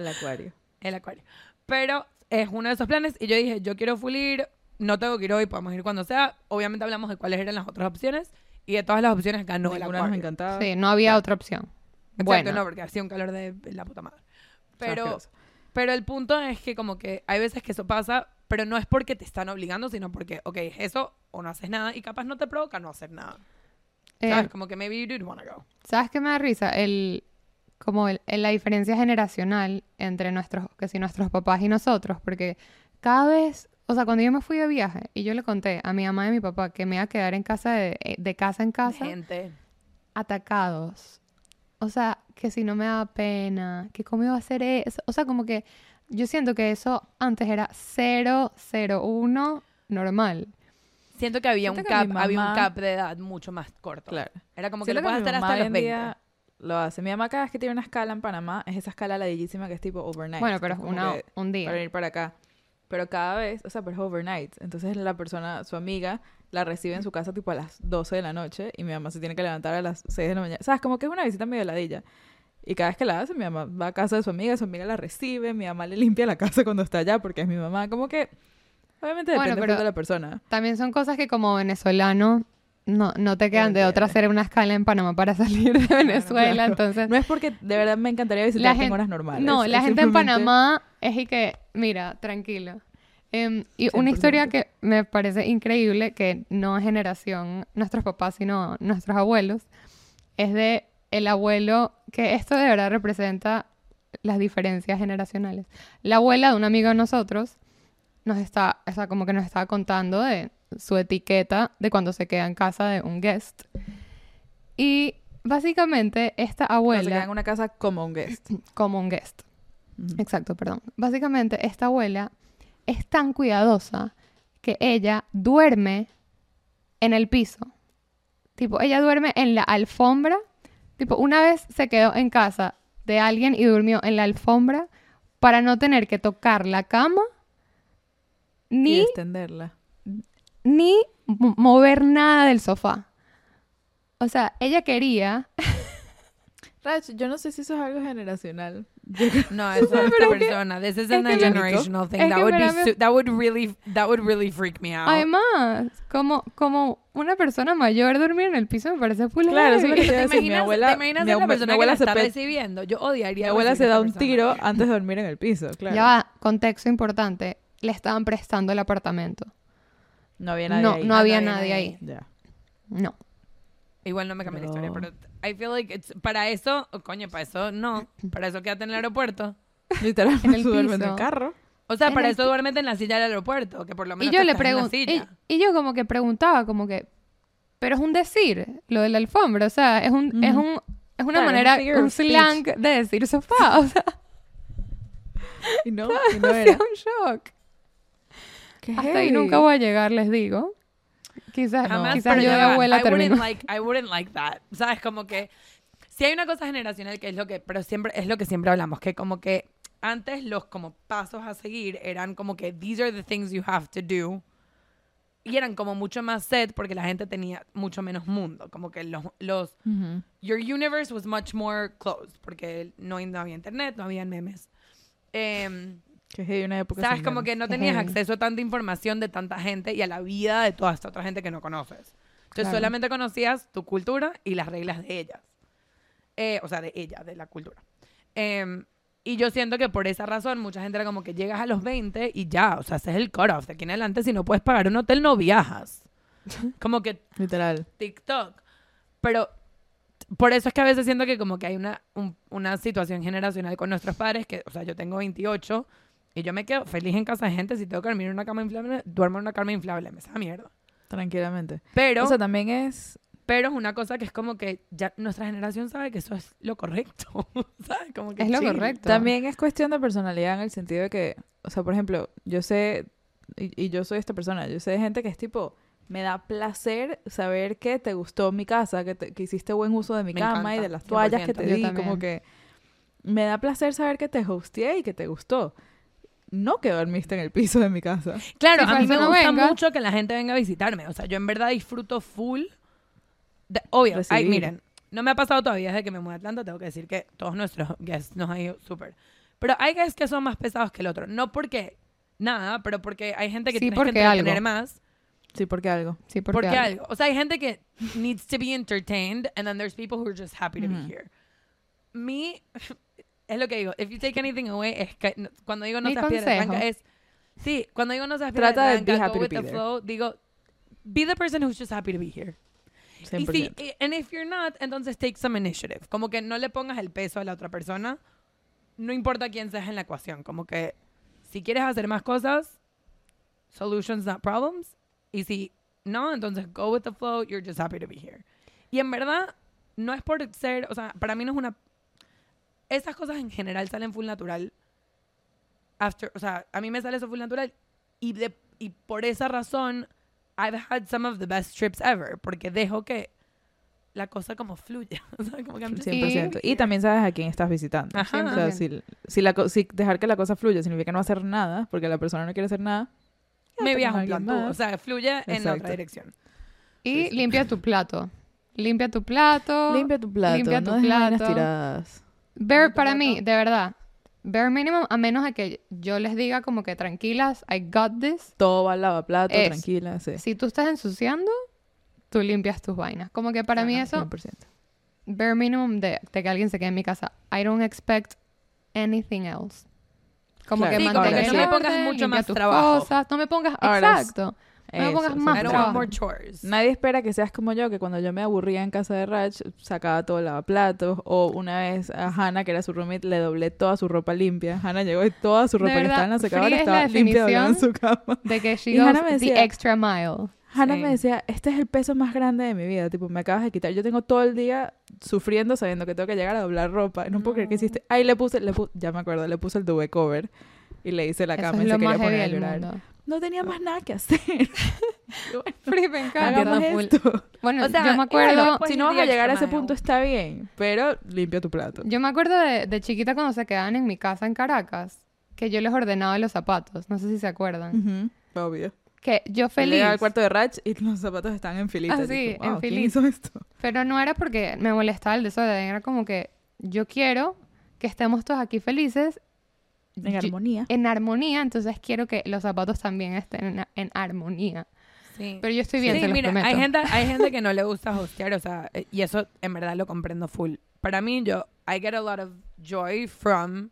El acuario. El acuario. Pero es uno de esos planes y yo dije, yo quiero full ir, no tengo que ir hoy, podemos ir cuando sea. Obviamente hablamos de cuáles eran las otras opciones y de todas las opciones ganó el acuario. nos encantaba. Sí, no había otra opción. Exacto, Bueno, no, porque hacía un calor de la puta madre. Pero, pero el punto es que como que hay veces que eso pasa, pero no es porque te están obligando, sino porque, ok, es eso o no haces nada y capaz no te provoca no hacer nada. eh, ¿Sabes? Como que maybe you did wanna go. ¿sabes qué me da risa? El, como el- el- la diferencia generacional entre nuestros, que si nuestros papás y nosotros, porque cada vez, o sea, cuando yo me fui de viaje y yo le conté a mi mamá y a mi papá que me iba a quedar en casa de, eh, de casa en casa, Gente. atacados. O sea, que si no me da pena, que cómo iba a hacer eso. O sea, como que yo siento que eso antes era 0, 0, 1, normal. Siento que había Siento un que cap, había un cap de edad mucho más corto. Claro. Era como que Siento lo puedes estar hasta los en 20. día lo hace. Mi mamá cada vez que tiene una escala en Panamá es esa escala ladillísima que es tipo overnight. Bueno, pero es una, un día. para venir para acá. Pero cada vez, o sea, pero es overnight. Entonces la persona, su amiga, la recibe en su casa tipo a las 12 de la noche y mi mamá se tiene que levantar a las 6 de la mañana. ¿Sabes? Como que es una visita medio ladilla. Y cada vez que la hace, mi mamá va a casa de su amiga, su amiga la recibe, mi mamá le limpia la casa cuando está allá porque es mi mamá. Como que, obviamente Bueno, depende pero- full de la persona. También son cosas que como venezolano no, no te quedan de otra hacer una escala en Panamá para salir de Venezuela. claro. Entonces, No es porque de verdad me encantaría La visitarte en horas normales. No, la gente en simplemente- Panamá es y que, mira, tranquilo. Em, y una 100%. historia que me parece increíble, que no es generación nuestros papás, sino nuestros abuelos, es de el abuelo, que esto de verdad representa las diferencias generacionales. La abuela de un amigo de nosotros nos está, o sea, como que nos estaba contando de su etiqueta de cuando se queda en casa de un guest. Y básicamente esta Cuando se queda abuela, en una casa como un guest. como un guest. Exacto, perdón. Básicamente, esta abuela es tan cuidadosa que ella duerme en el piso. Tipo, ella duerme en la alfombra. Tipo, una vez se quedó en casa de alguien y durmió en la alfombra para no tener que tocar la cama Y ni, extenderla. Ni mo- mover nada del sofá. O sea, ella quería Rach, yo no sé si eso es algo generacional. No, eso es esta persona. This isn't a generational thing. es That would be me- su- that would really that would really freak me out. Además, como, como una persona mayor dormir en el piso me parece full Claro, eso es lo que heavy. te iba a ¿Te decir. Mi imaginas, abuela, ¿te imaginas mi, ser la abue- persona mi abuela que se está pe- recibiendo? Yo odiaría mi abuela se da un tiro antes de dormir en el piso, claro. Ya va, contexto importante. Le estaban prestando el apartamento. No había nadie No, ahí. no había no había nadie nadie. ahí. Ya. No. Igual no me cambia la historia, pero I feel like it's, para eso, oh, coño, para eso no. Para eso quédate en el aeropuerto. Literalmente En el duerme en el carro. O sea, En para el eso duérmete en la silla del aeropuerto, que por lo Y menos yo tú le estás en la pregunté. Y, silla. y yo como que preguntaba, como que. Pero es un decir, lo de la alfombra. O sea, es un, es un, es una Claro, manera, un slang de decir sofá. O sea, Y no, y no era. un shock. Qué Hasta ahí heavy. nunca voy a llegar, les digo. Quizás, Jamás, quizás pero yo de abuela I termino. wouldn't like, I wouldn't like that. ¿Sabes? Como que si hay una cosa generacional que es lo que, pero siempre es lo que siempre hablamos, que como que antes los como pasos a seguir eran como que these are the things you have to do. Y eran como mucho más set porque la gente tenía mucho menos mundo. Como que los, los Ujú. your universe was much more closed porque no, no había internet, no había memes. Em, Que heavy una época ¿Sabes? Como que no tenías acceso a tanta información de tanta gente y a la vida de toda esta otra gente que no conoces. Entonces Claro. solamente conocías tu cultura y las reglas de ellas. Eh, o sea, de ella, de la cultura. Em, Y yo siento que por esa razón mucha gente era como que llegas a los 20 y ya, o sea, ese es el cut-off. De aquí en adelante, si no puedes pagar un hotel, no viajas. Como que Literal. TikTok. Pero por eso es que a veces siento que como que hay una, un- una situación generacional con nuestros padres que, o sea, yo tengo 28 y yo me quedo feliz en casa de gente. Si tengo que dormir en una cama inflable, duermo en una cama inflable. Me sabe mierda. Tranquilamente. Pero, o sea, también es... pero es una cosa que es como que ya nuestra generación sabe que eso es lo correcto. ¿Sabes? Como que Es lo chill. correcto. También es cuestión de personalidad en el sentido de que, o sea, por ejemplo, yo sé, y, y yo soy esta persona, yo sé de gente que es tipo, me da placer saber que te gustó mi casa, que, te- que hiciste buen uso de mi Me cama y encanta, de las toallas que 100%. te di, como que me da placer saber que te hosteé y que te gustó. No que dormiste en el piso de mi casa. Claro, Si a mí me no gusta venga. mucho que la gente venga a visitarme. O sea, yo en verdad disfruto full. de- obvio, ay, miren, no me ha pasado todavía desde que me mudé a Atlanta. Tengo que decir que todos nuestros guests nos han ido súper. Pero hay guests que son más pesados que el otro. No porque nada, pero porque hay gente que Sí, tiene que algo. entretener más. Sí, porque algo. Sí, porque, Porque, algo. algo. O sea, hay gente que needs to be entertained and then there's people who are just happy to Ujú. be here. Me, es lo que digo, if you take anything away, es que no- cuando digo no Mi seas piedra blanca es, sí, cuando digo no seas piedra Trata de de be blanca, happy go with the there. flow, digo, be the person who's just happy to be here. 100%. Y y- and if you're not, entonces take some initiative. Como que no le pongas el peso a la otra persona, no importa quién seas en la ecuación. Como que si quieres hacer más cosas, solutions, not problems. Y si no, entonces go with the flow, you're just happy to be here. Y en verdad, no es por ser, o sea, para mí no es una... Esas cosas en general salen full natural. After, o sea, a mí me sale eso full natural. Y, de, y por esa razón, I've had some of the best trips ever. Porque dejo que la cosa como fluya. O sea, como que I'm just 100%. Y, también sabes a quién estás visitando. Ajá. O sea, si, si, la, si dejar que la cosa fluya significa no hacer nada, porque la persona no quiere hacer nada, me viajo en tú. más. O sea, fluye en Exacto. otra dirección. Y limpia tu plato. Limpia tu plato. Limpia tu plato, limpia no tu vainas plato. tiradas. Bare, para mí, de verdad, bare minimum, a menos de que yo les diga como que tranquilas, I got this. Todo va al lavaplato, Es- tranquila, sí. Si tú estás ensuciando, tú limpias tus vainas. Como que para mí eso, 100%. bare minimum de, de que alguien se quede en mi casa. I don't expect anything else. Como Claro. que Sí, mantener el no me pongas mucho más tus trabajo. cosas. No me pongas, Ahora es- exacto. No me Eso, pongas más trabajo. Nadie espera que seas como yo, que cuando yo me aburría en casa de Rach, sacaba todo el lavaplatos. O una vez a Hannah, que era su roommate, le doblé toda su ropa limpia. Hannah llegó y toda su ropa que verdad, estaba en la secadora Free es la estaba limpia en su cama. De que she Y goes Hannah me the decía- extra mile. Hannah Sí. me decía, este es el peso más grande de mi vida. Tipo, me acabas de quitar. Yo tengo todo el día sufriendo sabiendo que tengo que llegar a doblar ropa. No, puedo creer que hiciste. Ahí le puse, le pu- ya me acuerdo, le puse el duvet cover y le hice la Eso cama es y se quería poner a llorar. mundo. No tenía más nada que hacer. Free, me encanta. Hagamos Entiendo full. esto. Bueno, O sea, yo me acuerdo... pues, si no vas a llegar a ese punto está bien, pero limpia tu plato. Yo me acuerdo de, de chiquita cuando se quedaban en mi casa en Caracas, que yo les ordenaba los zapatos. No sé si se acuerdan. Ujú, Obvio. Que yo Feliz. feliz. al cuarto de Rach y los zapatos están en filita. Ah, sí, en "Wow, ¿quién feliz". hizo esto? Pero no era porque me molestaba el desorden. Era como que yo quiero que estemos todos aquí felices. En Yo- armonía. en armonía, entonces quiero que los zapatos también estén en, en armonía. Sí. Pero yo estoy bien, Sí, los mira, prometo. hay gente, hay gente que no le gusta hostear, o sea, eh, y eso en verdad lo comprendo full. Para mí, yo, I get a lot of joy from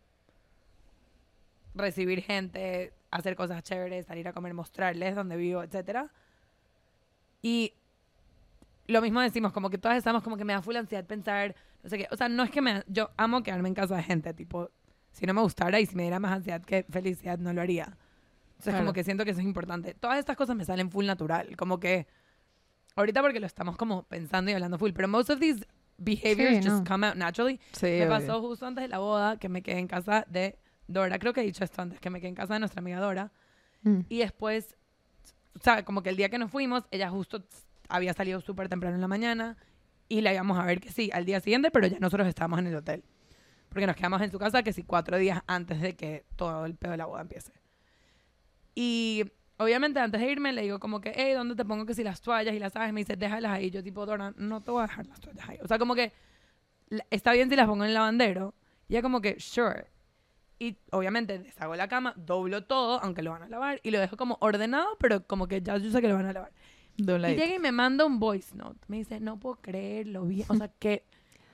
recibir gente, hacer cosas chéveres, salir a comer, mostrarles dónde vivo, etcétera. Y lo mismo decimos, como que todas estamos como que me da full ansiedad pensar, no sé qué. O sea, no es que me... Yo amo quedarme en casa de gente, tipo, si no me gustara y si me diera más ansiedad que felicidad, no lo haría. Entonces, Claro. como que siento que eso es importante. Todas estas cosas me salen full natural. Como que... Ahorita porque lo estamos como pensando y hablando full, pero most of these behaviors Sí, just no. come out naturally. Sí, Me obvio. pasó justo antes de la boda que me quedé en casa de Dora. Creo que he dicho esto antes, que me quedé en casa de nuestra amiga Dora. Mm. Y después, o sea, como que el día que nos fuimos, ella justo había salido súper temprano en la mañana y la íbamos a ver que sí, al día siguiente, pero ya nosotros estábamos en el hotel. Porque nos quedamos en su casa que sí, cuatro días antes de que todo el pedo de la boda empiece. Y obviamente antes de irme le digo como que, hey, ¿dónde te pongo que si las toallas y las sabes? Me dice, déjalas ahí. Yo tipo, Dora, no te voy a dejar las toallas ahí. O sea, como que está bien si las pongo en el lavandero. Y ella como que, sure. Y obviamente deshago la cama, doblo todo, aunque lo van a lavar, y lo dejo como ordenado, pero como que ya yo sé que lo van a lavar. Y llega y me manda un voice note. Me dice, no puedo creerlo bien. O sea, que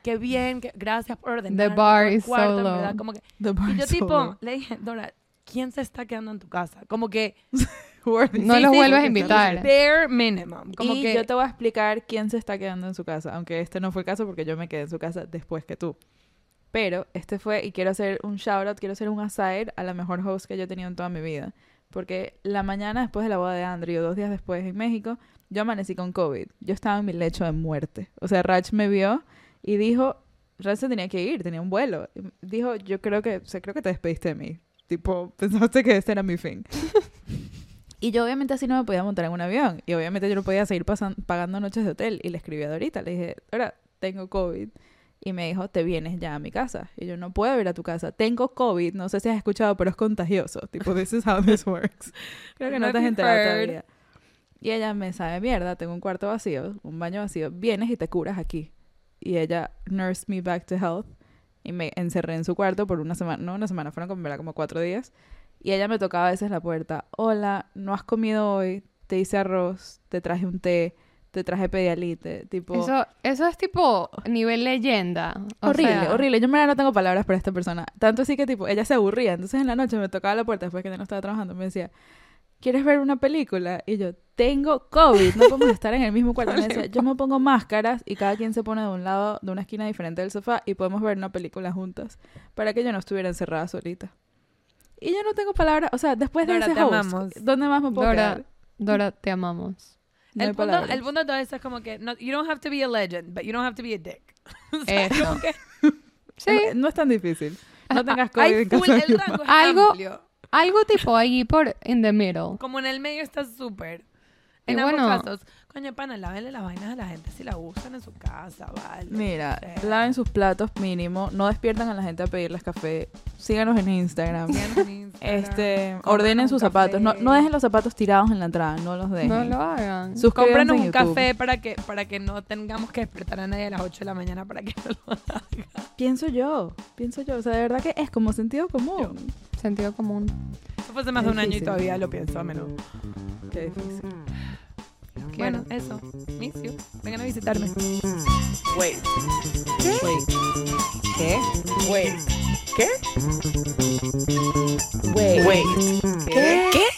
qué bien, que, gracias por ordenar. The bar is cuarto, so low. como que- The bar y yo tipo, solo. le dije, Dora, ¿quién se está quedando en tu casa? Como que... No Sí, los sí, vuelvas a invitar. Bare minimum. Como y que... yo te voy a explicar quién se está quedando en su casa, aunque este no fue el caso porque yo me quedé en su casa después que tú. Pero este fue, y quiero hacer un shout out, quiero hacer un aside a la mejor host que yo he tenido en toda mi vida. Porque la mañana después de la boda de Andrew, dos días después en México, yo amanecí con COVID. Yo estaba en mi lecho de muerte. O sea, Rach me vio y dijo, se tenía que ir, tenía un vuelo. Dijo, yo creo que, o sea, creo que te despediste de mí. Tipo, pensaste que este era mi fin. Y yo obviamente así no me podía montar en un avión. Y obviamente yo no podía seguir pagando noches de hotel. Y le escribí a Dorita. Le dije, ahora tengo COVID. Y me dijo, te vienes ya a mi casa. Y yo, no puedo ir a tu casa. Tengo COVID. No sé si has escuchado, pero es contagioso. Tipo, this is how this works. Creo que no te has enterado todavía. Y ella me sabe mierda. Tengo un cuarto vacío, un baño vacío. Vienes y te curas aquí. Y ella nursed me back to health. Y me encerré en su cuarto por una semana. No una semana, fueron como, como cuatro días. Y ella me tocaba a veces la puerta. Hola, ¿no has comido hoy? Te hice arroz, te traje un té, te traje pedialite. Tipo, Eso, eso es tipo nivel leyenda. O horrible, sea, horrible. Yo en no tengo palabras para esta persona. Tanto así que tipo, ella se aburría. Entonces en la noche me tocaba la puerta después que ya no estaba trabajando. Me decía, ¿quieres ver una película? Y yo, tengo COVID, no podemos estar en el mismo cuarto. Me decía, yo me pongo máscaras y cada quien se pone de un lado, de una esquina diferente del sofá y podemos ver una película juntas. Para que yo no estuviera encerrada solita. Y yo no tengo palabras, o sea, después de Dora, ese te host, amamos. ¿dónde más me puedo Dora, quedar? Dora, te amamos. No el, punto, palabras. el punto de todo esto es como que no, you don't have to be a legend, but you don't have to be a dick. O sea, Eso. como que Sí, No, no es tan difícil. No tengas COVID hay en casa el rango es Algo- amplio. Algo tipo ahí por in the middle. Como en el medio está súper. Y En ambos bueno- casos, coño, pana, lávenle las vainas a la gente si la usan en su casa, vale. Mira, laven sus platos mínimo, no despiertan a la gente a pedirles café, síganos en Instagram. síganos en Instagram, Este, ordenen sus zapatos, no, no dejen los zapatos tirados en la entrada, no los dejen. No lo hagan. Suscríbanse Cómpranos en un café para que, para que no tengamos que despertar a nadie a las 8 de la mañana para que no lo haga. Pienso yo, pienso yo, o sea, de verdad que es como sentido común. Sentido común. Eso fue hace más de un año y todavía lo pienso a menudo. Qué difícil. Bueno, eso. Miss you. Vengan a visitarme. Wait. Wait. ¿Qué? Wait. Wait. Wait. ¿Qué?